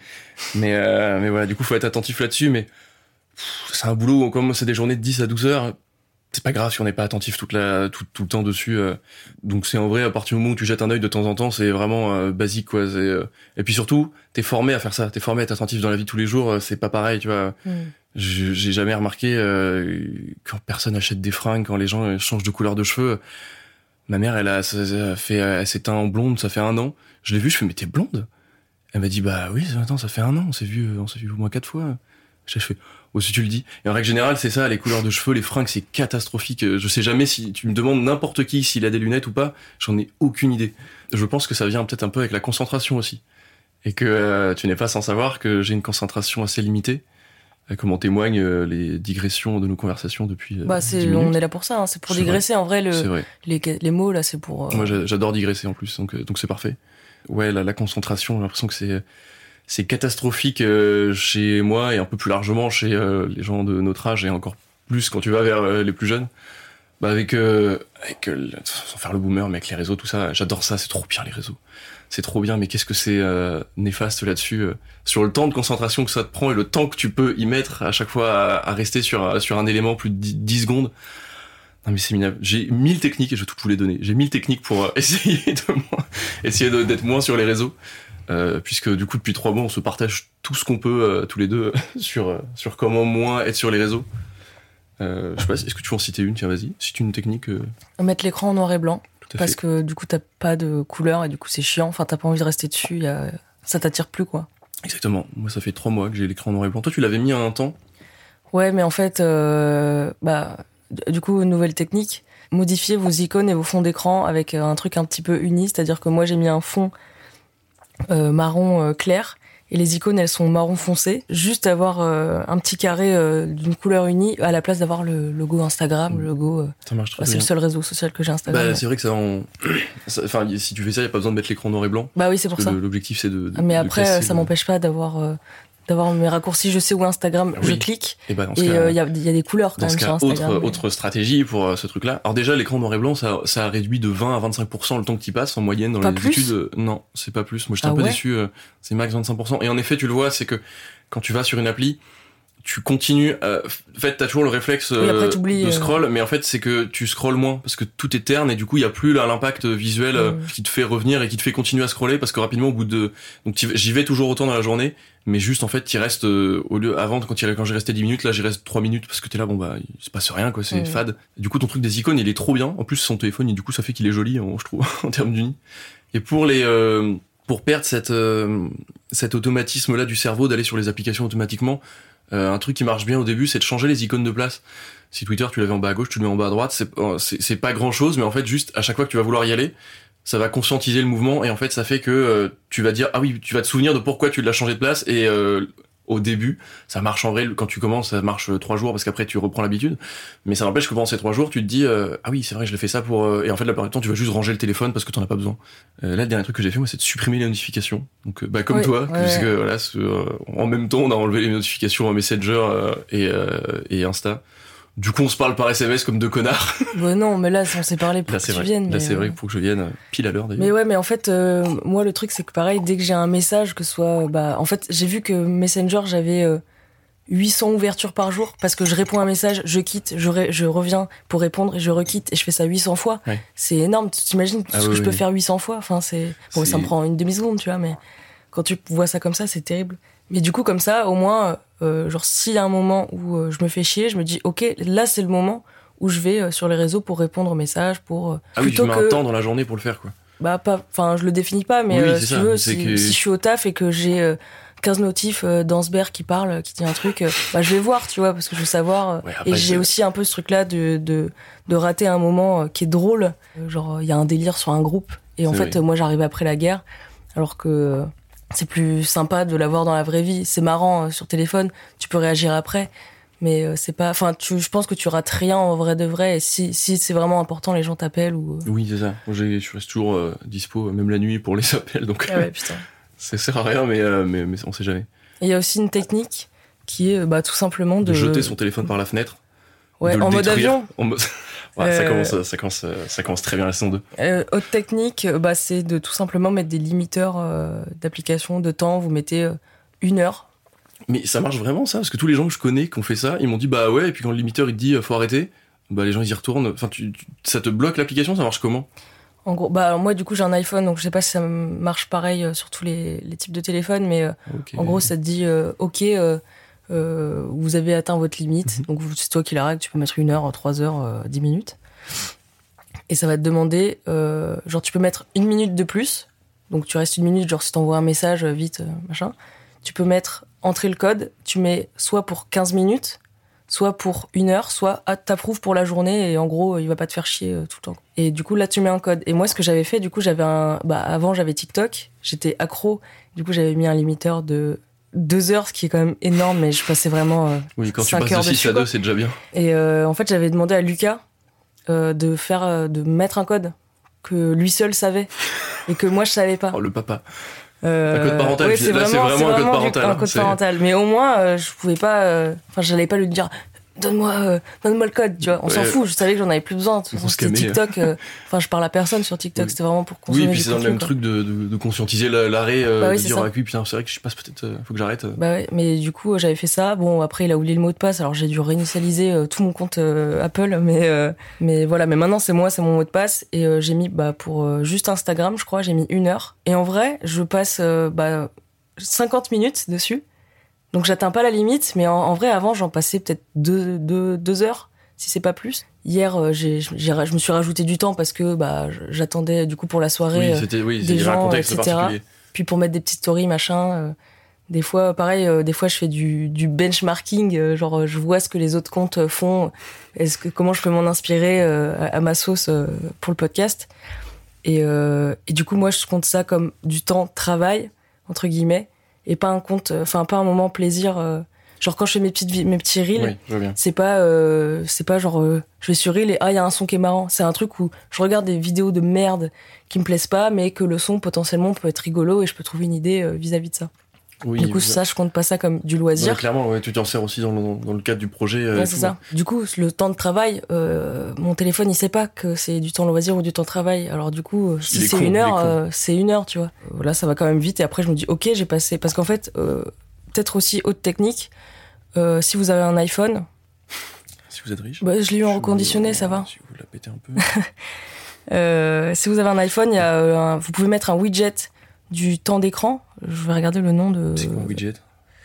Mais mais voilà, du coup, faut être attentif là-dessus. Mais c'est un boulot, comme c'est des journées de 10 à 12 heures, c'est pas grave si on n'est pas attentif toute la, tout, tout le temps dessus. euh. Donc c'est en vrai, à partir du moment où tu jettes un œil de temps en temps, c'est vraiment euh, basique, quoi. euh. Et puis surtout, t'es formé à faire ça, t'es formé à être attentif dans la vie de tous les jours, c'est pas pareil, tu vois. Je- J'ai jamais remarqué quand personne achète des fringues, quand les gens changent de couleur de cheveux. Ma mère, elle a, fait, elle s'est teint en blonde, ça fait un an. Je l'ai vue, je fais, mais t'es blonde? Elle m'a dit, bah oui, attends, ça fait un an, on s'est vu, on s'est vu au moins quatre fois. Je fais, oh, si tu le dis. Et en règle générale, c'est ça, les couleurs de cheveux, les fringues, c'est catastrophique. Je sais jamais si tu me demandes n'importe qui s'il a des lunettes ou pas, j'en ai aucune idée. Je pense que ça vient peut-être un peu avec la concentration aussi. Et que euh, tu n'es pas sans savoir que j'ai une concentration assez limitée, euh, comme en témoignent euh, les digressions de nos conversations depuis euh, Bah, 10 c'est, on est là pour ça, hein, c'est pour C'est digresser. En vrai, le, vrai. les, les mots, là, c'est pour. euh, Moi, j'a- j'adore digresser en plus, donc euh, donc c'est parfait. ouais, la, la concentration, j'ai l'impression que c'est c'est catastrophique euh, chez moi et un peu plus largement chez euh, les gens de notre âge et encore plus quand tu vas vers euh, les plus jeunes. Bah avec avec sans faire le boomer, mais avec les réseaux, tout ça, j'adore ça, c'est trop bien les réseaux. C'est trop bien, mais qu'est-ce que c'est néfaste là-dessus sur le temps de concentration que ça te prend et le temps que tu peux y mettre à chaque fois à, à rester sur sur un élément plus de 10 secondes non mais c'est minable. J'ai mille techniques et je vais toutes vous les donner. J'ai mille techniques pour euh, essayer de moins, essayer d'être moins sur les réseaux. Euh, puisque du coup depuis trois mois on se partage tout ce qu'on peut euh, tous les deux sur sur comment moins être sur les réseaux. je sais pas, est-ce que tu veux en citer une? Tiens vas-y, cite une technique. Mettre l'écran en noir et blanc. Parce que du coup t'as pas de couleur et du coup c'est chiant. Enfin t'as pas envie de rester dessus. Y a... Ça t'attire plus quoi. Exactement. Moi ça fait trois mois que j'ai l'écran en noir et blanc. Toi tu l'avais mis à un temps? Ouais mais en fait bah du coup, nouvelle technique, modifier vos icônes et vos fonds d'écran avec euh, un truc un petit peu uni, c'est-à-dire que moi j'ai mis un fond euh, marron euh, clair et les icônes elles sont marron foncé, juste avoir un petit carré d'une couleur unie à la place d'avoir le logo Instagram, le logo. ça marche très bah, C'est le seul réseau social que j'ai Instagram. Bah, c'est vrai que ça, enfin, si tu fais ça, il y a pas besoin de mettre l'écran noir et blanc. Bah oui, c'est pour ça. L'objectif c'est de, Mais après, ça m'empêche pas d'avoir d'avoir mes raccourcis, je sais où Instagram, je clique. Et bah il euh, y, a, y, a, des couleurs quand même sur Instagram. Autre, autre stratégie pour euh, ce truc-là. Alors déjà, l'écran noir et blanc, ça, réduit de 20 à 25% le temps que tu passes en moyenne dans les études. Non, c'est pas plus. Moi, j'étais ah un peu déçu. Euh, c'est max 25%. Et en effet, tu le vois, c'est que quand tu vas sur une appli, tu continues. Euh, en fait, t'as toujours le réflexe euh, de scroll, mais en fait, c'est que tu scrolles moins parce que tout est terne et du coup, il y a plus l'impact visuel mm. qui te fait revenir et qui te fait continuer à scroller parce que rapidement, au bout de, donc j'y vais toujours autant dans la journée, mais juste en fait, tu restes au lieu avant quand quand j'ai resté 10 minutes, là, j'y reste 3 minutes parce que t'es là, bon bah, il se passe rien quoi, c'est fade. Du coup, ton truc des icônes, il est trop bien. En plus, son téléphone, et du coup, ça fait qu'il est joli, je trouve, en termes d'uni. Et pour les pour perdre cette cet automatisme là du cerveau d'aller sur les applications automatiquement euh, un truc qui marche bien au début, c'est de changer les icônes de place. Si Twitter, tu l'avais en bas à gauche, tu le mets en bas à droite, c'est euh, pas grand chose, mais en fait, juste à chaque fois que tu vas vouloir y aller, ça va conscientiser le mouvement et en fait, ça fait que euh, tu vas dire ah oui, tu vas te souvenir de pourquoi tu l'as changé de place et au début. Ça marche en vrai quand tu commences, ça marche trois jours parce qu'après tu reprends l'habitude. Mais ça n'empêche que pendant ces trois jours, tu te dis ah oui c'est vrai je l'ai fait ça pour et en fait la plupart du temps tu vas juste ranger le téléphone parce que t'en as pas besoin. là le dernier truc que j'ai fait moi c'est de supprimer les notifications. Donc bah comme toi puisque voilà en même temps on a enlevé les notifications en Messenger et et Insta. Du coup, on se parle par SMS comme deux connards. Bah non, mais là, on s'est parlé pour que tu viennes. Là, c'est vrai, pour que je vienne pile à l'heure d'ailleurs. Mais ouais, mais en fait, euh, moi, le truc, c'est que pareil, dès que j'ai un message, que ce soit, bah, en fait, j'ai vu que Messenger, j'avais 800 euh, ouvertures par jour parce que je réponds à un message, je quitte, je, je reviens pour répondre et je requitte et je fais ça 800 fois. C'est énorme. Tu t'imagines tout ah ce que je peux faire 800 fois? Enfin, c'est bon, ça me prend une demi seconde, tu vois, mais quand tu vois ça comme ça, c'est terrible. Mais du coup, comme ça, au moins, euh, genre, s'il y a un moment où euh, je me fais chier, je me dis, ok, là, c'est le moment où je vais euh, sur les réseaux pour répondre aux messages, pour. ah oui, tu mets un temps dans la journée pour le faire, quoi. Bah, pas. Enfin, je le définis pas, mais si tu veux, si, je suis au taf et que j'ai. 15 notifs d'Ansberg qui parle, qui dit un truc, bah je vais voir, tu vois, parce que je veux savoir. et j'ai aussi un peu ce truc-là de, de, de rater un moment qui est drôle. Genre, il y a un délire sur un groupe. Et en fait, moi, j'arrive après la guerre, alors que c'est plus sympa de l'avoir dans la vraie vie. C'est marrant euh, sur téléphone, tu peux réagir après, mais euh, c'est pas. Enfin, je pense que tu rates rien en vrai de vrai. Et si, si c'est vraiment important, les gens t'appellent ou. Euh. Oui, c'est ça. Moi, je reste toujours dispo, même la nuit, pour les appels. Donc, ah ouais, putain. ça sert à rien, mais, mais, mais on sait jamais. Il y a aussi une technique qui est bah, tout simplement de... de jeter son téléphone par la fenêtre. Ouais, en mode avion. Ça, euh, commence, ça, commence, ça commence très bien la saison 2. Euh, autre technique, euh, bah, c'est de tout simplement mettre des limiteurs d'application, de temps. Vous mettez une heure. Mais ça marche vraiment ça? Parce que tous les gens que je connais qui ont fait ça, ils m'ont dit bah ouais, et puis quand le limiteur il te dit faut arrêter, bah les gens ils y retournent. Enfin, tu, ça te bloque l'application, ça marche comment? En gros, bah moi du coup j'ai un iPhone donc je sais pas si ça marche pareil sur tous les, les types de téléphones, mais en gros ça te dit ok euh, vous avez atteint votre limite. Mhm. Donc c'est toi qui la règle, tu peux mettre une heure, trois heures, euh, dix minutes. Et ça va te demander, euh, genre tu peux mettre une minute de plus. Donc tu restes une minute, genre si t'envoies un message vite, machin. Tu peux mettre entrer le code, tu mets soit pour 15 minutes, soit pour une heure, soit ah, t'approuves pour la journée et en gros il va pas te faire chier tout le temps. Et du coup là tu mets un code. Et moi ce que j'avais fait, du coup j'avais un, bah avant j'avais TikTok, j'étais accro, du coup j'avais mis un limiteur de deux heures, ce qui est quand même énorme, mais je passais vraiment. Euh, oui, quand tu passes de 6 à 2, c'est déjà bien. Et euh, en fait, j'avais demandé à Lucas euh, de faire, de mettre un code que lui seul savait. et que moi je savais pas. Oh, le papa. Un code parental, ouais, c'est- vraiment, vraiment c'est un code vraiment parental, un hein, code c'est- parental. Mais au moins, je pouvais pas, enfin, j'allais pas lui dire, donne-moi, euh, donne-moi le code, tu vois. On s'en fout. Je savais que j'en avais plus besoin. C'était. TikTok. euh, Enfin, je parle à personne sur TikTok. Oui. C'était vraiment pour Oui, consommer et puis c'est dans le même quoi. truc de, de, de conscientiser la- l'arrêt, euh, Bah oui, de c'est dire ah oui, putain, c'est vrai que je passe peut-être, euh, faut que j'arrête. euh. Bah ouais, mais du coup, j'avais fait ça. Bon, après, il a oublié le mot de passe, alors j'ai dû réinitialiser tout mon compte Apple. Mais, euh, mais voilà, mais maintenant, c'est moi, c'est mon mot de passe. Et euh, j'ai mis, bah, pour euh, juste Instagram, je crois, j'ai mis une heure. Et en vrai, je passe bah, 50 minutes dessus. Donc, j'atteins pas la limite. Mais en, en vrai, avant, j'en passais peut-être deux, deux, deux heures, si c'est pas plus. Hier, euh, j'ai, je me suis rajouté du temps parce que bah, j'attendais du coup pour la soirée. Oui, euh, oui, des gens, etc. puis pour mettre des petites stories machin euh, des fois pareil euh, des fois je fais du, du benchmarking euh, genre je vois ce que les autres comptes font est-ce que comment je peux m'en inspirer euh, à, à ma sauce pour le podcast et, et du coup moi je compte ça comme du temps travail entre guillemets et pas un compte euh, enfin pas un moment plaisir euh, genre quand je fais mes petites mes petits reels Oui, c'est pas euh, c'est pas genre euh, je vais sur Reel et ah il y a un son qui est marrant. C'est un truc où je regarde des vidéos de merde qui me plaisent pas mais que le son potentiellement peut être rigolo et je peux trouver une idée vis-à-vis de ça Oui, du coup ça je compte pas ça comme du Ouais, loisir clairement, ouais, tu t'en sers aussi dans le, dans le cadre du projet. euh, Ouais, c'est tout. ça. Du coup, le temps de travail, euh, mon téléphone, il sait pas que c'est du temps loisir ou du temps de travail. Alors du coup, euh, si c'est une heure, euh, c'est une heure, tu vois. Là, ça va quand même vite. Et après, je me dis, ok, j'ai passé. Parce qu'en fait, peut-être aussi haute technique. si vous avez un iPhone, Si vous êtes riche. bah, je l'ai eu en reconditionné, vous- ça va. Si vous la pétez un peu. Si vous avez un iPhone, y a, un- vous pouvez mettre un widget du temps d'écran. Je vais regarder le nom de. c'est quoi un widget?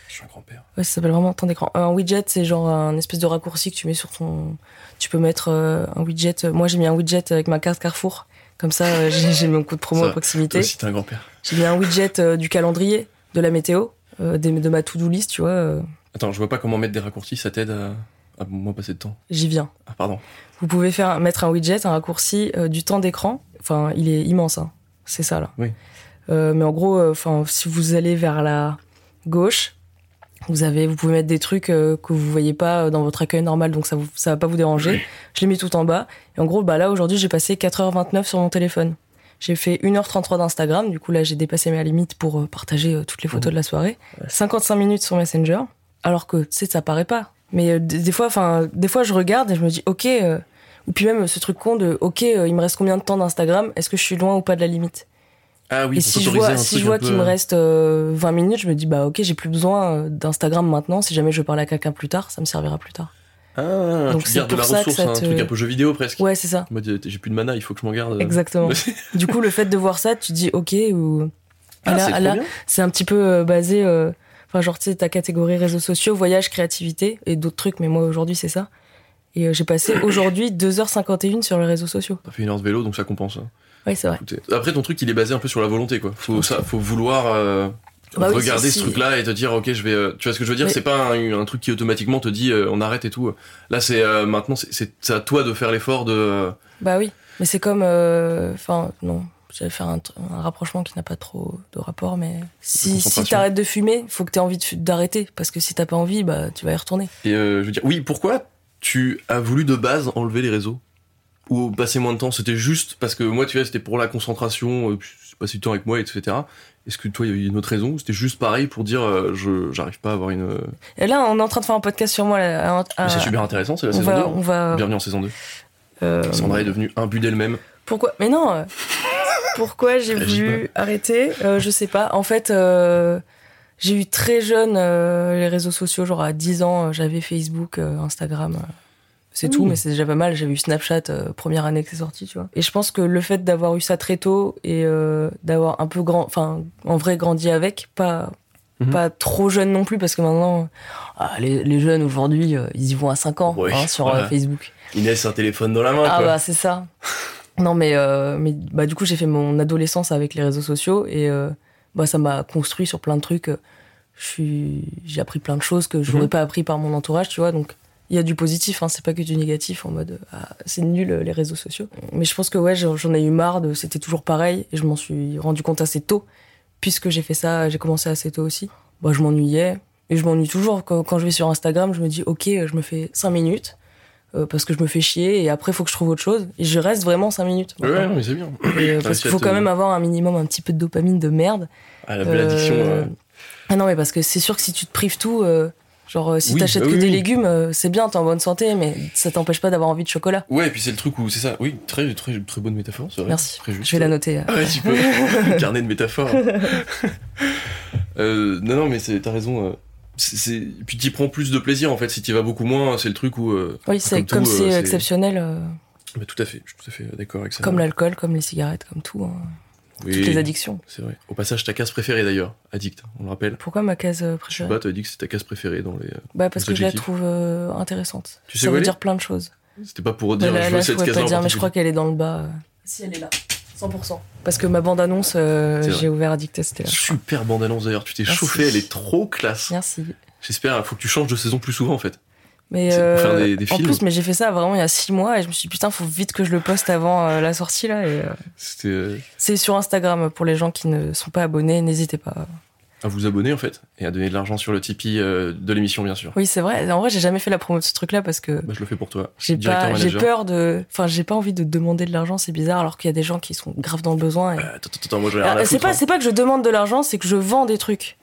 Je suis un grand-père. Ouais, ça s'appelle vraiment temps d'écran. Un widget, c'est genre un espèce de raccourci que tu mets sur ton. Tu peux mettre euh, un widget. Moi, j'ai mis un widget avec ma carte Carrefour. Comme ça, euh, j'ai mon code promo Ça, à proximité. Toi aussi, t'es un grand-père. J'ai mis un widget euh, du calendrier, de la météo, de ma to-do list, tu vois. Attends, je vois pas comment mettre des raccourcis, ça t'aide à, à moins passer de temps. J'y viens. Ah, pardon. Vous pouvez faire mettre un widget, un raccourci euh, du temps d'écran. Enfin, il est immense, hein. C'est ça là. Oui. Euh, mais en gros, euh, enfin, si vous allez vers la gauche, vous avez, vous pouvez mettre des trucs euh, que vous voyez pas dans votre accueil normal, donc ça vous, ça va pas vous déranger. Je l'ai mis tout en bas. Et en gros, bah là aujourd'hui, j'ai passé 4h29 sur mon téléphone. J'ai fait 1h33 d'Instagram. Du coup, là, j'ai dépassé ma limite pour partager toutes les photos de la soirée. 55 minutes sur Messenger. Alors que, tu sais, ça paraît pas. Mais des, fois, enfin, des fois, je regarde et je me dis, ok. euh, ou puis même ce truc con de, ok, il me reste combien de temps d'Instagram? Est-ce que je suis loin ou pas de la limite? Ah oui, Et si je vois, un si truc je vois un peu, qu'il me euh, reste euh, 20 minutes, je me dis, bah ok, j'ai plus besoin euh, d'Instagram maintenant. Si jamais je veux parler à quelqu'un plus tard, ça me servira plus tard. Ah, Donc c'est pour la ça que ressource, un truc un peu jeu vidéo presque. Ouais, c'est ça. Mode, euh, j'ai plus de mana, il faut que je m'en garde. Exactement. du coup, le fait de voir ça, tu dis, ok, ou. Ah, là- là, c'est un petit peu euh, basé euh, enfin genre tu sais ta catégorie réseaux sociaux voyage créativité et d'autres trucs mais moi aujourd'hui c'est ça et euh, j'ai passé aujourd'hui 2h51 sur les réseaux sociaux T'as fait une heure de vélo, donc ça compense. hein. Oui c'est vrai. Après, ton truc, il est basé un peu sur la volonté, quoi. Faut, ça, faut vouloir euh, Bah oui, regarder ce truc-là et te dire, ok, je vais. euh, tu vois ce que je veux dire? Mais- C'est pas un, un truc qui automatiquement te dit, euh, on arrête et tout. Là, c'est euh, maintenant, c'est- à toi de faire l'effort de. euh, bah oui mais c'est comme euh, enfin non j'allais faire un, un rapprochement qui n'a pas trop de rapport mais si, si t'arrêtes de fumer faut que t'aies envie d'arrêter parce que si t'as pas envie bah tu vas y retourner Et euh, je veux dire, oui, pourquoi tu as voulu de base enlever les réseaux? Ou passer moins de temps C'était juste parce que moi, tu vois, c'était pour la concentration, euh, j'ai passé du temps avec moi, etc. Est-ce que toi, il y a une autre raison C'était juste pareil pour dire, euh, je j'arrive pas à avoir une. et là on est en train de faire un podcast sur moi là, à- c'est super intéressant, c'est la on saison va 2. on va Bienvenue en saison 2. euh, Sandra est devenue un but d'elle-même. Pourquoi Mais non. Pourquoi j'ai voulu arrêter Euh, Je sais pas. En fait, j'ai eu très jeune les réseaux sociaux. Genre à 10 ans, j'avais Facebook, Instagram. C'est tout, Ouh. mais c'est déjà pas mal. J'avais eu Snapchat euh, première année que c'est sorti, tu vois. Et je pense que le fait d'avoir eu ça très tôt et euh, d'avoir un peu grand, enfin, en vrai grandi avec, pas Mhm. pas trop jeune non plus, parce que maintenant, ah, les, les jeunes aujourd'hui, euh, ils y vont à 5 ans Ouais, hein, sur voilà. euh, Facebook. Inès, un téléphone dans la main, Ah quoi. bah c'est ça. Non mais euh, mais bah du coup j'ai fait mon adolescence avec les réseaux sociaux et euh, bah ça m'a construit sur plein de trucs. Je suis j'ai appris plein de choses que je n'aurais pas appris par mon entourage, tu vois. Donc il y a du positif, hein, c'est pas que du négatif en mode ah, c'est nul euh, les réseaux sociaux. Mais je pense que ouais j'en ai eu marre de c'était toujours pareil et je m'en suis rendu compte assez tôt puisque j'ai fait ça, j'ai commencé assez tôt aussi. Bah je m'ennuyais et je m'ennuie toujours quand, quand je vais sur Instagram, je me dis ok je me fais 5 minutes euh, parce que je me fais chier et après, il faut que je trouve autre chose. Et je reste vraiment 5 minutes. Ouais, ouais, mais c'est bien. Et, euh, parce qu'il faut quand même avoir un minimum, un petit peu de dopamine de merde. Ah, la belle. Euh, euh, Ah non, mais parce que c'est sûr que si tu te prives tout, euh, genre euh, si Oui, t'achètes bah que oui, des oui. légumes, euh, c'est bien, t'es en bonne santé, mais ça t'empêche pas d'avoir envie de chocolat. Ouais, et puis c'est le truc où c'est ça. Oui, très, très, très bonne métaphore, c'est vrai. Merci. Très juste. Je vais la noter. euh. Ah ouais, tu peux. Carnet de métaphores. euh, non, non, mais t'as raison. c'est, c'est- et Puis t'y prends plus de plaisir en fait. Si t'y vas beaucoup moins, c'est le truc où. euh, Oui, c'est Comme c'est exceptionnel, euh, bah, tout à fait. Je suis tout à fait d'accord avec ça. comme l'alcool, comme les cigarettes, comme tout, hein. Oui, toutes les addictions. C'est vrai. Au passage, ta case préférée d'ailleurs, addict, on le rappelle. Pourquoi ma case euh, Je sais préférée? Pas, t'as dit que c'était ta case préférée dans les. euh, Bah parce les que je la trouve euh, intéressante. Tu sais ça où veut elle est? dire plein de choses. C'était pas pour dire là, je là, veux je cette pourrais case pas dire, mais je crois qu'elle est dans le bas. Si elle est là, 100%. Parce que ma bande-annonce, euh, C'est j'ai ouvert Addicted, c'était là. Super bande annonce d'ailleurs, tu t'es chauffé, elle est trop classe. Merci. J'espère, faut que tu changes de saison plus souvent en fait. Mais C'est pour faire euh, des- des en plus, mais j'ai fait ça vraiment il y a six mois et je me suis dit putain, faut vite que je le poste avant euh, la sortie là. Et, euh, euh, c'est sur Instagram pour les gens qui ne sont pas abonnés, n'hésitez pas. à vous abonner en fait et à donner de l'argent sur le Tipeee de l'émission bien sûr. Oui, c'est vrai. En vrai, j'ai jamais fait la promo de ce truc-là parce que Bah, je le fais pour toi. j'ai pas, peur de, enfin, j'ai pas envie de demander de l'argent. C'est bizarre alors qu'il y a des gens qui sont grave dans le besoin. et- Euh, Attends, attends, moi Alors, à c'est pas, hein. c'est pas que je demande de l'argent, c'est que je vends des trucs.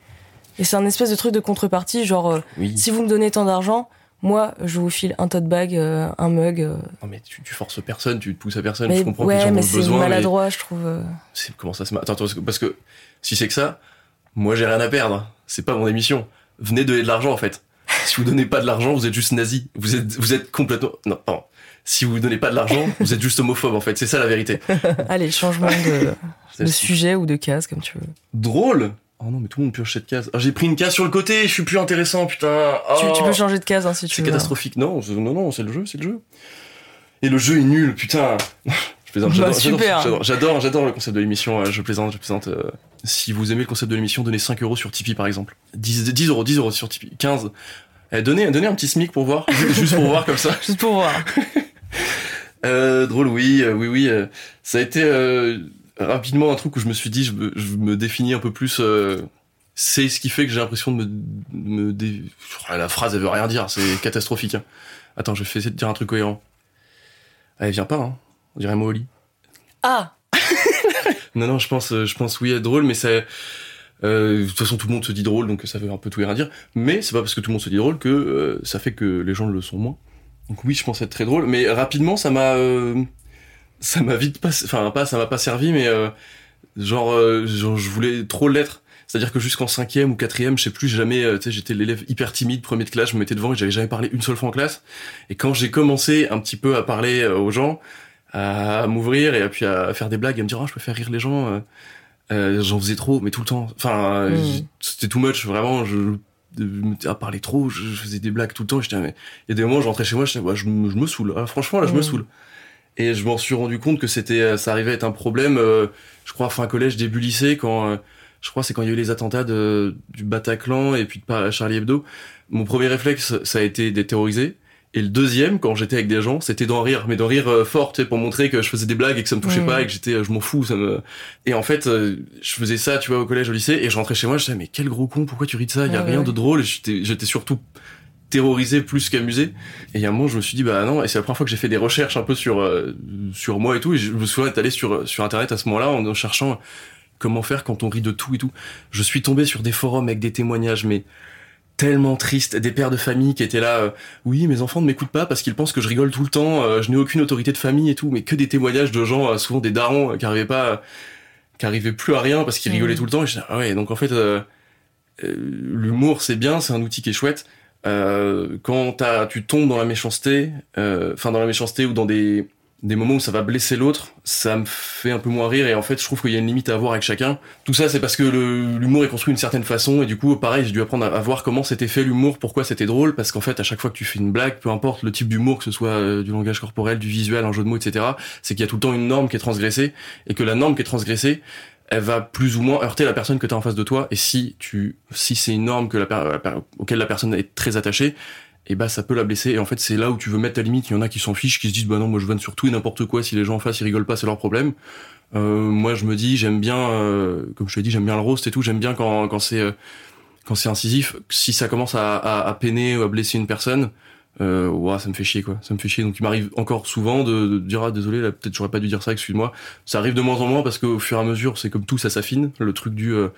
Et c'est un espèce de truc de contrepartie, genre Oui. si vous me donnez tant d'argent, moi je vous file un tote bag, euh, un mug. euh. Non mais tu, tu forces personne, tu te pousses à personne. mais je comprends que les ouais, ont mais c'est mais maladroit, je trouve. euh. c'est- comment ça se Attends, attends, parce que- que si c'est que ça, moi j'ai rien à perdre. C'est pas mon émission. Venez donner de l'argent en fait. Si vous donnez pas de l'argent, vous êtes juste nazi. Vous êtes, vous êtes complètement. Non, pardon. Si vous donnez pas de l'argent, vous êtes juste homophobe en fait. C'est ça la vérité. Allez, changement de, de sujet ou de case, comme tu veux. drôle. Oh non, mais tout le monde pioche cette case. Ah, j'ai pris une case sur le côté. Je suis plus intéressant, putain. Tu, Oh. tu peux changer de case hein, si tu C'est veux. catastrophique. Non, non, non, c'est le jeu, c'est le jeu. Et le jeu est nul, putain. je plaisante, Bah, j'adore, j'adore, j'adore, le concept de l'émission. euh, Je plaisante, je plaisante. euh, Si vous aimez le concept de l'émission, donnez 5 euros sur Tipeee par exemple. 10, 10 euros, 10 euros sur Tipeee. 15. Eh, donnez, donnez un petit SMIC pour voir. Juste pour voir comme ça. Juste pour voir. Euh, drôle, oui, euh, oui, oui. ça a été euh, rapidement un truc où je me suis dit, je me, je me définis un peu plus. euh, c'est ce qui fait que j'ai l'impression de me, me dé- Ah, La phrase, elle veut rien dire. C'est catastrophique. hein. Attends, je vais essayer de dire un truc cohérent. Elle vient pas, hein. On dirait Molly. Ah, Non, non, je pense, je pense, oui, être drôle, mais c'est. euh, de toute façon, tout le monde se dit drôle, donc ça veut un peu tout et rien dire. Mais c'est pas parce que tout le monde se dit drôle que euh, ça fait que les gens le sont moins. Donc oui, je pense être très drôle, mais rapidement, ça m'a, euh, ça m'a vite pas, enfin pas, ça m'a pas servi, mais euh, genre, euh, genre, je voulais trop l'être. C'est-à-dire que jusqu'en cinquième ou quatrième, je sais plus, jamais, euh, tu sais, j'étais l'élève hyper timide, premier de classe, je me mettais devant et j'avais jamais parlé une seule fois en classe. Et quand j'ai commencé un petit peu à parler aux gens, à m'ouvrir et à, puis à faire des blagues, à me dire, oh, je peux faire rire les gens, j'en faisais trop, mais tout le temps. Enfin, Mm. c'était too much, vraiment, je, à parler trop, je, je faisais des blagues tout le temps, j'étais, mais il y a des moments, je rentrais chez moi, j'étais, je, me- je me saoule. Ah, franchement, là, je me Mm. saoule. Et je m'en suis rendu compte que c'était, ça arrivait à être un problème, euh, je crois, fin collège, début lycée, quand, euh, je crois, c'est quand il y a eu les attentats de, du Bataclan et puis de Charlie Hebdo. Mon premier réflexe, ça a été d'être terrorisé. Et le deuxième, quand j'étais avec des gens, c'était d'en rire, mais d'en rire euh, fort, tu sais, pour montrer que je faisais des blagues et que ça me touchait pas et que j'étais, euh, je m'en fous, ça me. Et en fait, euh, je faisais ça, tu vois, au collège, au lycée, et je rentrais chez moi, je disais, mais quel gros con, pourquoi tu ris de ça? Il y a Ouais, rien ouais. de drôle. Et j'étais, j'étais surtout terrorisé plus qu'amusé. Et il y a un moment, je me suis dit, bah non, et c'est la première fois que j'ai fait des recherches un peu sur, euh, sur moi et tout, et je me souviens être allé sur, sur internet à ce moment-là en, cherchant comment faire quand on rit de tout et tout. Je suis tombé sur des forums avec des témoignages, mais tellement tristes, des pères de famille qui étaient là, euh, oui, mes enfants ne m'écoutent pas parce qu'ils pensent que je rigole tout le temps, euh, je n'ai aucune autorité de famille et tout, mais que des témoignages de gens, euh, souvent des darons, euh, qui arrivaient pas, euh, qui arrivaient plus à rien parce qu'ils rigolaient tout le temps. Et je disais, ah ouais, donc en fait, l'humour c'est bien, c'est un outil qui est chouette. Euh, quand tu tombes dans la méchanceté, euh, enfin dans la méchanceté ou dans des des moments où ça va blesser l'autre, ça me fait un peu moins rire. Et en fait je trouve qu'il y a une limite à avoir avec chacun. Tout ça c'est parce que l'humour est construit d'une certaine façon. Et du coup pareil j'ai dû apprendre à, à voir comment c'était fait l'humour, pourquoi c'était drôle. Parce qu'en fait à chaque fois que tu fais une blague, peu importe le type d'humour que ce soit euh, du langage corporel, du visuel, un jeu de mots etc, c'est qu'il y a tout le temps une norme qui est transgressée. Et que la norme qui est transgressée elle va plus ou moins heurter la personne que tu as en face de toi et si tu si c'est une norme que la, auquel la personne est très attachée et bah ça peut la blesser et en fait c'est là où tu veux mettre ta limite. Il y en a qui s'en fichent qui se disent bah non moi je vanne sur tout et n'importe quoi si les gens en face ils rigolent pas c'est leur problème. Euh, moi je me dis j'aime bien euh, comme je te dit j'aime bien le roast et tout j'aime bien quand quand c'est euh, quand c'est incisif si ça commence à, à, à peiner ou à blesser une personne euh, ça me fait chier quoi, ça me fait chier. Donc il m'arrive encore souvent de, dire ah désolé, là peut-être j'aurais pas dû dire ça, excuse-moi. Ça arrive de moins en moins parce qu'au fur et à mesure, c'est comme tout, ça s'affine. Le truc du euh,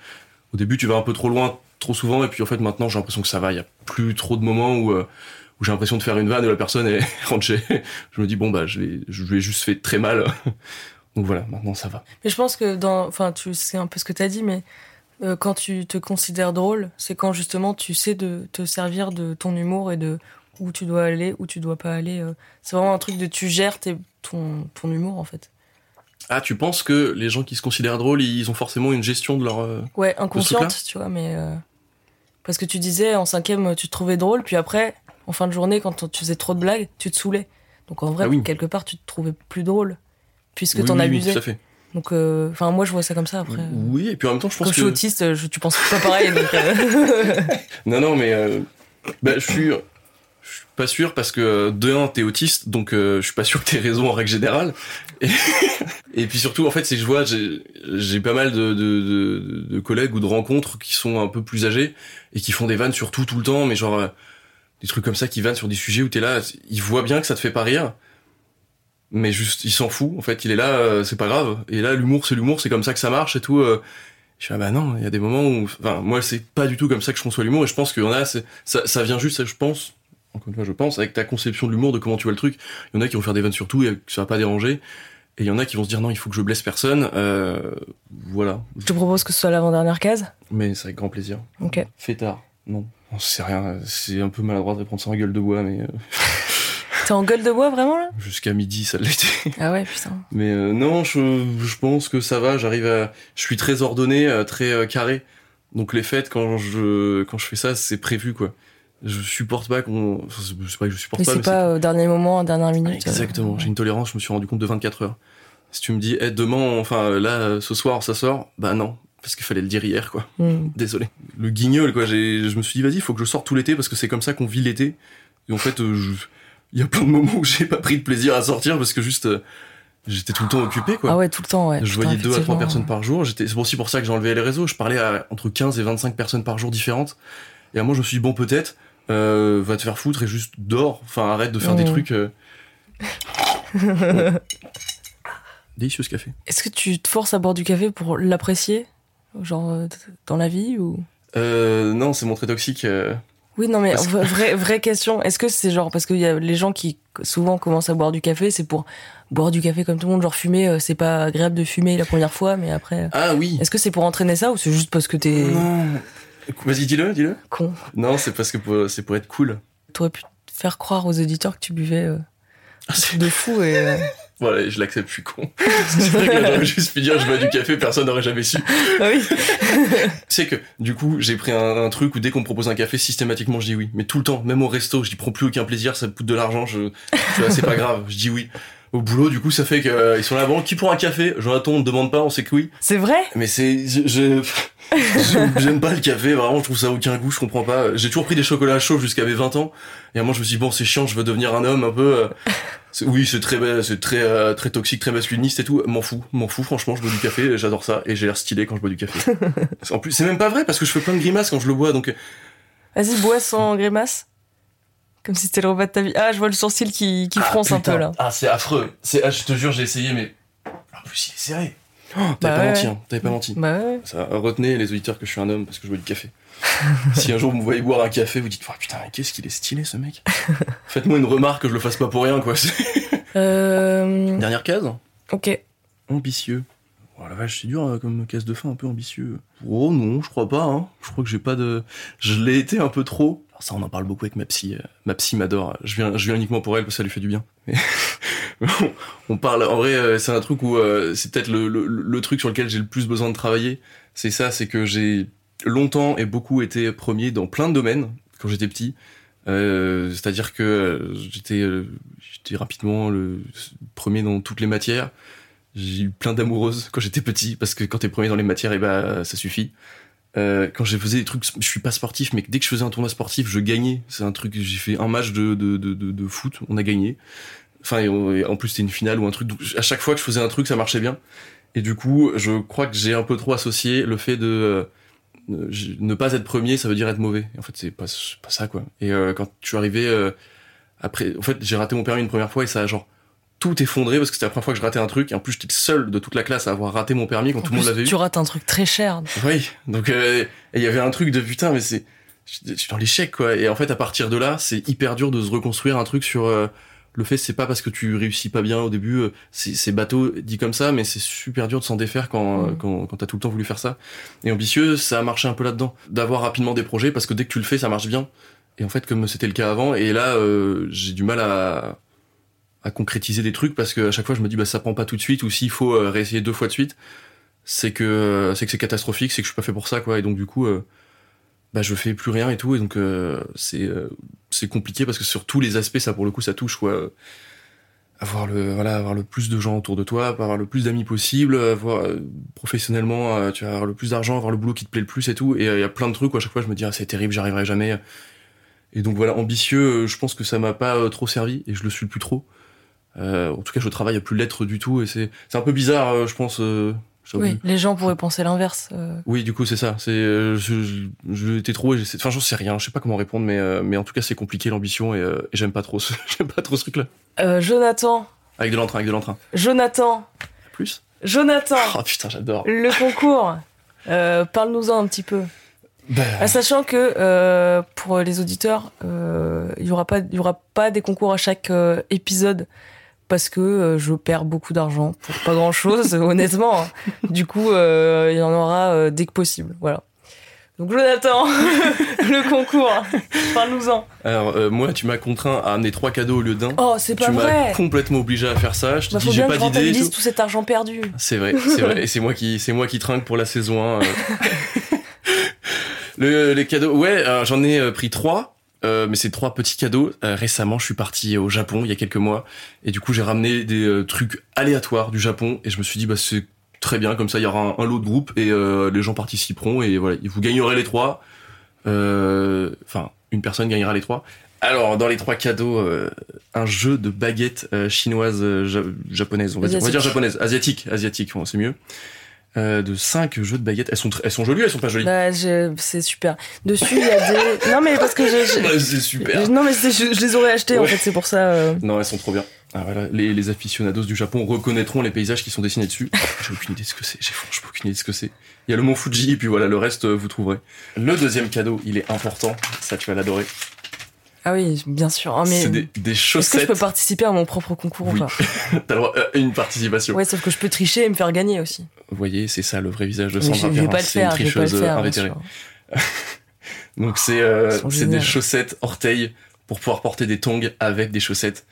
au début tu vas un peu trop loin, trop souvent, et puis en fait maintenant j'ai l'impression que ça va. Il y a plus trop de moments où euh, où j'ai l'impression de faire une vanne et la personne elle rentre chez. Je me dis bon bah je l'ai je lui ai juste fait très mal. Donc voilà, maintenant ça va. Mais je pense que dans, enfin, tu sais un peu ce que t'as dit, mais euh, quand tu te considères drôle, c'est quand justement tu sais de te servir de ton humour et de où tu dois aller, où tu dois pas aller. euh. C'est vraiment un truc de tu gères tes- ton, ton humour en fait. Ah, tu penses que les gens qui se considèrent drôles, ils ont forcément une gestion de leur. euh, Ouais, inconsciente, tu vois, mais euh, parce que tu disais en cinquième tu te trouvais drôle, puis après en fin de journée quand tu faisais trop de blagues, tu te saoulais. Donc en vrai, Ah oui. quelque part, tu te trouvais plus drôle puisque oui, t'en oui, oui, abusais. tout à fait. Donc, euh, enfin, moi je vois ça comme ça après. Oui, et puis en même temps, je Quand pense je suis que. autiste, je, tu penses pas pareil. donc, euh, Non, non, mais euh, bah, je suis, je suis pas sûr parce que de un, t'es autiste, donc euh, je suis pas sûr que t'aies raison en règle générale. Et, puis surtout, en fait, c'est que je vois, j'ai pas mal de, de, de, de collègues ou de rencontres qui sont un peu plus âgés et qui font des vannes sur tout tout le temps, mais genre euh, des trucs comme ça qui vannent sur des sujets où t'es là, ils voient bien que ça te fait pas rire. Mais juste, il s'en fout. En fait, il est là, euh, c'est pas grave. Et là, l'humour, c'est l'humour, c'est comme ça que ça marche et tout. euh, je suis ah bah non, il y a des moments où, enfin, moi c'est pas du tout comme ça que je conçois l'humour et je pense qu'il y en a, ça, ça vient juste, je pense, encore une fois, je pense, avec ta conception de l'humour, de comment tu vois le truc. Il y en a qui vont faire des vannes sur tout et que ça va pas déranger. Et il y en a qui vont se dire non, il faut que je blesse personne. Euh, voilà. je te propose que ce soit l'avant-dernière case. Mais c'est avec grand plaisir. Ok. Fêtard. Non. Non, c'est rien. C'est un peu maladroit de répondre ça en gueule de bois, mais euh, T'es en gueule de bois vraiment là? Jusqu'à midi, ça l'était. Ah ouais, putain. Mais euh, non, je, je pense que ça va. J'arrive à, je suis très ordonné, euh, très euh, carré. Donc les fêtes, quand je quand je fais ça, c'est prévu quoi. Je supporte pas qu'on, enfin, c'est c'est pas que je supporte Mais pas, c'est mais pas au dernier moment, en dernière c'est minute. euh, exactement. J'ai une tolérance. Je me suis rendu compte de 24 heures. Si tu me dis, eh, demain, enfin là, euh, ce soir, ça sort, bah non, parce qu'il fallait le dire hier quoi. hmm. Désolé. Le guignol quoi. J'ai, je me suis dit, vas-y, faut que je sorte tout l'été parce que c'est comme ça qu'on vit l'été. Et en fait, euh, je- il y a plein de moments où j'ai pas pris de plaisir à sortir parce que juste j'étais tout le temps occupé quoi. Ah ouais, tout le temps, ouais. Je Putain, voyais deux à trois personnes par jour. J'étais, c'est aussi pour ça que j'ai enlevé les réseaux. Je parlais à entre 15 et 25 personnes par jour différentes. Et à moi, je me suis dit, bon, peut-être, euh, va te faire foutre et juste dors. Enfin, arrête de faire des trucs. euh. Délicieux ce café. Est-ce que tu te forces à boire du café pour l'apprécier Genre euh, dans la vie ou? Euh, non, c'est mon trait toxique. euh. Oui, non, mais que- vraie, vraie question. Est-ce que c'est genre, parce qu'il y a les gens qui souvent commencent à boire du café, c'est pour boire du café comme tout le monde, genre fumer, c'est pas agréable de fumer la première fois, mais après. Ah oui. Est-ce que c'est pour entraîner ça ou c'est juste parce que t'es Non. Vas-y, dis-le, dis-le. con Non, c'est parce que pour- c'est pour être cool. T'aurais pu faire croire aux éditeurs que tu buvais euh, Ah, truc de fou et. euh, Voilà, je l'accepte, je suis con. c'est vrai que j'aurais juste pu dire, je bois du café, personne n'aurait jamais su. Ah oui. Tu sais que, du coup, j'ai pris un, un truc où dès qu'on me propose un café, systématiquement, je dis oui. Mais tout le temps, même au resto, je dis prends plus aucun plaisir, ça me coûte de l'argent, je, tu vois, c'est pas grave, je dis oui. Au boulot, du coup, ça fait qu'ils sont là, bon, qui prend un café? Jonathan, on ne demande pas, on sait que oui. C'est vrai? Mais c'est, je, j'aime pas le café, vraiment, je trouve ça aucun goût, je comprends pas. J'ai toujours pris des chocolats chauds jusqu'à mes 20 ans. Et à un moment, je me suis dit, bon, c'est chiant, je veux devenir un homme un peu, euh, oui, c'est très, c'est très, euh, très toxique, très masculiniste et tout. M'en fous, m'en fous, franchement, je bois du café, j'adore ça, et j'ai l'air stylé quand je bois du café. en plus, c'est même pas vrai, parce que je fais plein de grimaces quand je le bois, donc, Vas-y, bois sans grimace. Comme si c'était le repas de ta vie. Ah, je vois le sourcil qui, qui Ah, fronce un peu là. Ah, c'est affreux. C'est, ah, je te jure, j'ai essayé, mais, en plus, il est serré. Oh, t'avais Bah pas ouais, menti, ouais. hein, t'avais pas menti. Bah ouais. Ça, retenez les auditeurs que je suis un homme parce que je bois du café. si un jour vous me voyez boire un café, vous dites oh, putain, qu'est-ce qu'il est stylé ce mec. Faites-moi une remarque que je le fasse pas pour rien quoi. Euh... Dernière case. Ok. Ambitieux. Oh la vache, c'est dur euh, comme case de fin, un peu ambitieux. Oh non, je crois pas. Hein. Je crois que j'ai pas de. Je l'ai été un peu trop. Alors ça, on en parle beaucoup avec ma psy. euh, Ma psy m'adore. Je viens, je viens uniquement pour elle parce que ça lui fait du bien. On- parle. En vrai, euh, c'est un truc où euh, c'est peut-être le, truc sur lequel j'ai le plus besoin de travailler. C'est ça, c'est que j'ai longtemps et beaucoup été premier dans plein de domaines quand j'étais petit. C'est-à-dire que j'étais j'étais rapidement le premier dans toutes les matières. J'ai eu plein d'amoureuses quand j'étais petit parce que quand t'es premier dans les matières, et bah ça suffit. Euh, quand j'ai faisais des trucs, je suis pas sportif, mais dès que je faisais un tournoi sportif, je gagnais. C'est un truc, j'ai fait un match de, de, de, de, foot, on a gagné. Enfin, et en plus c'était une finale ou un truc. donc, à chaque fois que je faisais un truc, ça marchait bien. Et du coup, je crois que j'ai un peu trop associé le fait de euh, ne- pas être premier, ça veut dire être mauvais. En fait, c'est pas, pas ça quoi. Et euh, quand je suis arrivé euh, après, en fait, j'ai raté mon permis une première fois et ça a genre tout effondré parce que c'était la première fois que je ratais un truc. Et en plus, j'étais le seul de toute la classe à avoir raté mon permis quand En tout le monde l'avait eu. Tu rates un truc très cher. Oui, donc euh, il y avait un truc de putain, mais c'est je suis dans l'échec quoi. Et en fait, à partir de là, c'est hyper dur de se reconstruire un truc sur euh, le fait. C'est pas parce que tu réussis pas bien au début, euh, c'est bateau dit comme ça, mais c'est super dur de s'en défaire quand euh, Mm. quand quand t'as tout le temps voulu faire ça. Et ambitieux, ça a marché un peu là-dedans, d'avoir rapidement des projets parce que dès que tu le fais, ça marche bien. Et en fait, comme c'était le cas avant, et là, j'ai du mal à à concrétiser des trucs parce que à chaque fois je me dis bah ça prend pas tout de suite ou s'il faut euh, réessayer deux fois de suite c'est que euh, c'est que c'est catastrophique c'est que je suis pas fait pour ça quoi. Et donc du coup euh, bah je fais plus rien et tout. Et donc euh, c'est compliqué parce que sur tous les aspects ça pour le coup ça touche quoi. Avoir le voilà avoir le plus de gens autour de toi avoir le plus d'amis possible avoir professionnellement tu avoir le plus d'argent avoir le boulot qui te plaît le plus et tout. Et il y a plein de trucs où à chaque fois je me dis ah, c'est terrible j'arriverai jamais. Et donc voilà ambitieux je pense que ça m'a pas trop servi et je le suis plus trop euh, en tout cas je travaille à plus l'être du tout et c'est c'est un peu bizarre euh, je pense euh. Oui, les gens pourraient penser l'inverse. euh. Oui, du coup, c'est ça. C'est, euh, je, je, trop enfin, j'en sais rien. Je sais pas comment répondre, mais, euh, mais en tout cas, c'est compliqué l'ambition et, euh, et j'aime pas trop ce, j'aime pas trop ce truc-là. Euh, Jonathan, Avec de l'entrain, avec de l'entrain. Jonathan, Plus? Jonathan, Oh putain, j'adore. le concours. Euh, Parle-nous-en un petit peu. Bah, Ah, sachant que euh, pour les auditeurs, euh, il y aura pas, il y aura pas des concours à chaque euh, épisode parce que euh, je perds beaucoup d'argent pour pas grand chose, honnêtement. hein. Du coup, euh, il y en aura euh, dès que possible. Voilà. Donc Jonathan, le concours, parle-nous-en. alors, euh, moi, tu m'as contraint à amener trois cadeaux au lieu d'un. Oh, c'est pas tu m'as vrai. complètement obligé à faire ça. Je te Bah, dis, j'ai pas d'idée tout. tout cet argent perdu. C'est vrai, c'est vrai. Et c'est moi qui, c'est moi qui trinque pour la saison 1. euh. Le, les cadeaux, ouais, j'en ai pris trois. Euh, mais c'est trois petits cadeaux. Euh, récemment, je suis parti au Japon il y a quelques mois, et du coup, j'ai ramené des euh, trucs aléatoires du Japon, et je me suis dit, bah c'est très bien, comme ça, il y aura un, un lot de groupe, et euh, les gens participeront, et voilà, vous gagnerez les trois. Euh, Enfin, une personne gagnera les trois. Alors, dans les trois cadeaux, euh, un jeu de baguette euh, chinoise, euh, ja- japonaise, on va, dire, on va dire japonaise, asiatique, asiatique, bon, c'est mieux. Euh, de cinq jeux de baguettes. Elles sont, elles sont jolies, elles sont pas jolies? Bah, c'est super. Dessus, il y a des. Non, mais parce que je. c'est super. Non, mais c'est- je, je les aurais achetés, en fait, c'est pour ça. euh. Non, elles sont trop bien. Ah, voilà. les, les aficionados du Japon reconnaîtront les paysages qui sont dessinés dessus. J'ai aucune idée de ce que c'est. J'ai franchement aucune idée de ce que c'est. Il y a le mont Fuji et puis voilà, le reste, euh, vous trouverez. Le deuxième cadeau, il est important. Ça, tu vas l'adorer. Ah oui, bien sûr. Ah, mais C'est des, des est-ce que je chaussettes. peux participer à mon propre concours Oui. T'as le droit à une participation. Ouais, sauf que je peux tricher et me faire gagner aussi. Vous voyez, c'est ça le vrai visage de Sandra je, je vais Perrin. pas le C'est une tricheuse euh, invétérée. Donc c'est euh, c'est des chaussettes orteils pour pouvoir porter des tongs avec des chaussettes.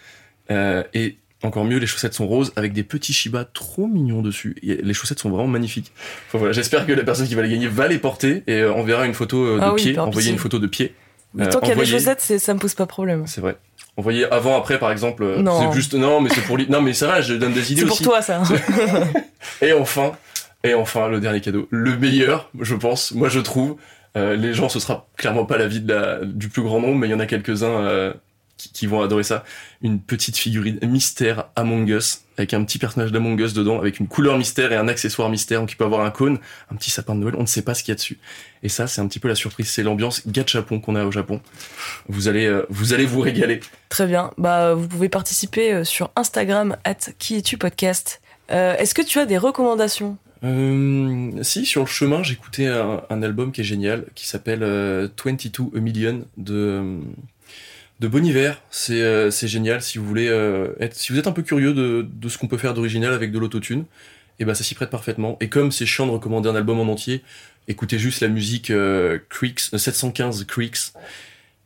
Euh, et encore mieux, les chaussettes sont roses avec des petits Shiba trop mignons dessus. Et les chaussettes sont vraiment magnifiques. Enfin, voilà, j'espère que la personne qui va les gagner va les porter et euh, on verra une photo euh, de Ah oui, pied. Envoyez pitié. une photo de pied. Mais Euh, tant qu'il y a des chaussettes, ça me pose pas problème. C'est vrai. Envoyez avant, après, par exemple. euh, Non. C'est juste non, mais c'est pour non, mais ça va. Je donne des idées C'est pour toi, ça. Et enfin, et enfin, le dernier cadeau, le meilleur, je pense. Moi, je trouve. Euh, les gens, ce sera clairement pas de la, du plus grand nombre, mais il y en a quelques-uns euh, qui, qui vont adorer ça. Une petite figurine mystère Among Us, avec un petit personnage d'Among Us dedans, avec une couleur mystère et un accessoire mystère. Donc, il peut avoir un cône, un petit sapin de Noël, on ne sait pas ce qu'il y a dessus. Et ça, c'est un petit peu la surprise. C'est l'ambiance gachapon qu'on a au Japon. Vous allez, euh, vous allez vous régaler. Très bien. Bah, vous pouvez participer euh, sur Instagram, at qui es-tu podcast. Euh, Est-ce que tu as des recommandations? Euh, si, sur le chemin, j'écoutais un, un album qui est génial, qui s'appelle euh, 22 A Million de, de Bon Iver. C'est euh, c'est génial si vous voulez euh, être, si vous êtes un peu curieux de, de ce qu'on peut faire d'original avec de l'autotune, et ben ça s'y prête parfaitement. Et comme c'est chiant de recommander un album en entier, écoutez juste la musique euh, Creeks, euh, 715 Creeks,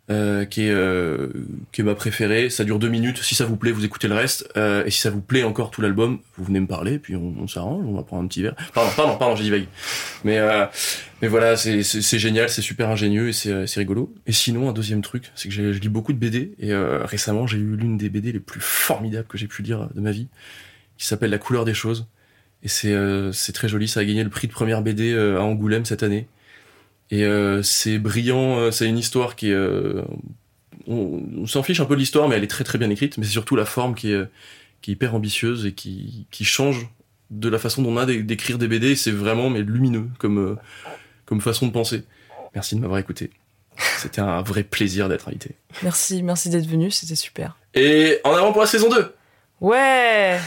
euh, qui est euh, qui est ma préférée. Ça dure deux minutes. Si ça vous plaît, vous écoutez le reste. Euh, et si ça vous plaît encore tout l'album, vous venez me parler, puis on, s'arrange. On va prendre un petit verre. Pardon, pardon, pardon, j'ai dit vague. Mais euh, mais voilà, c'est c'est génial, c'est super ingénieux et c'est euh, c'est rigolo. Et sinon, un deuxième truc, c'est que j'ai- je lis beaucoup de BD et euh, récemment j'ai eu l'une des BD les plus formidables que j'ai pu lire de ma vie, qui s'appelle La couleur des choses. Et c'est c'est très joli. Ça a gagné le prix de première BD à Angoulême cette année. Et euh, c'est brillant. euh, c'est une histoire qui est euh, on, on s'en fiche un peu de l'histoire, mais elle est très très bien écrite. Mais c'est surtout la forme qui est, qui est hyper ambitieuse et qui, qui change de la façon dont on a d'é- d'écrire des BD. C'est vraiment mais lumineux comme, comme façon de penser. Merci de m'avoir écouté. C'était un vrai plaisir d'être invité. Merci, merci d'être venu, c'était super. Et en avant pour la saison 2 Ouais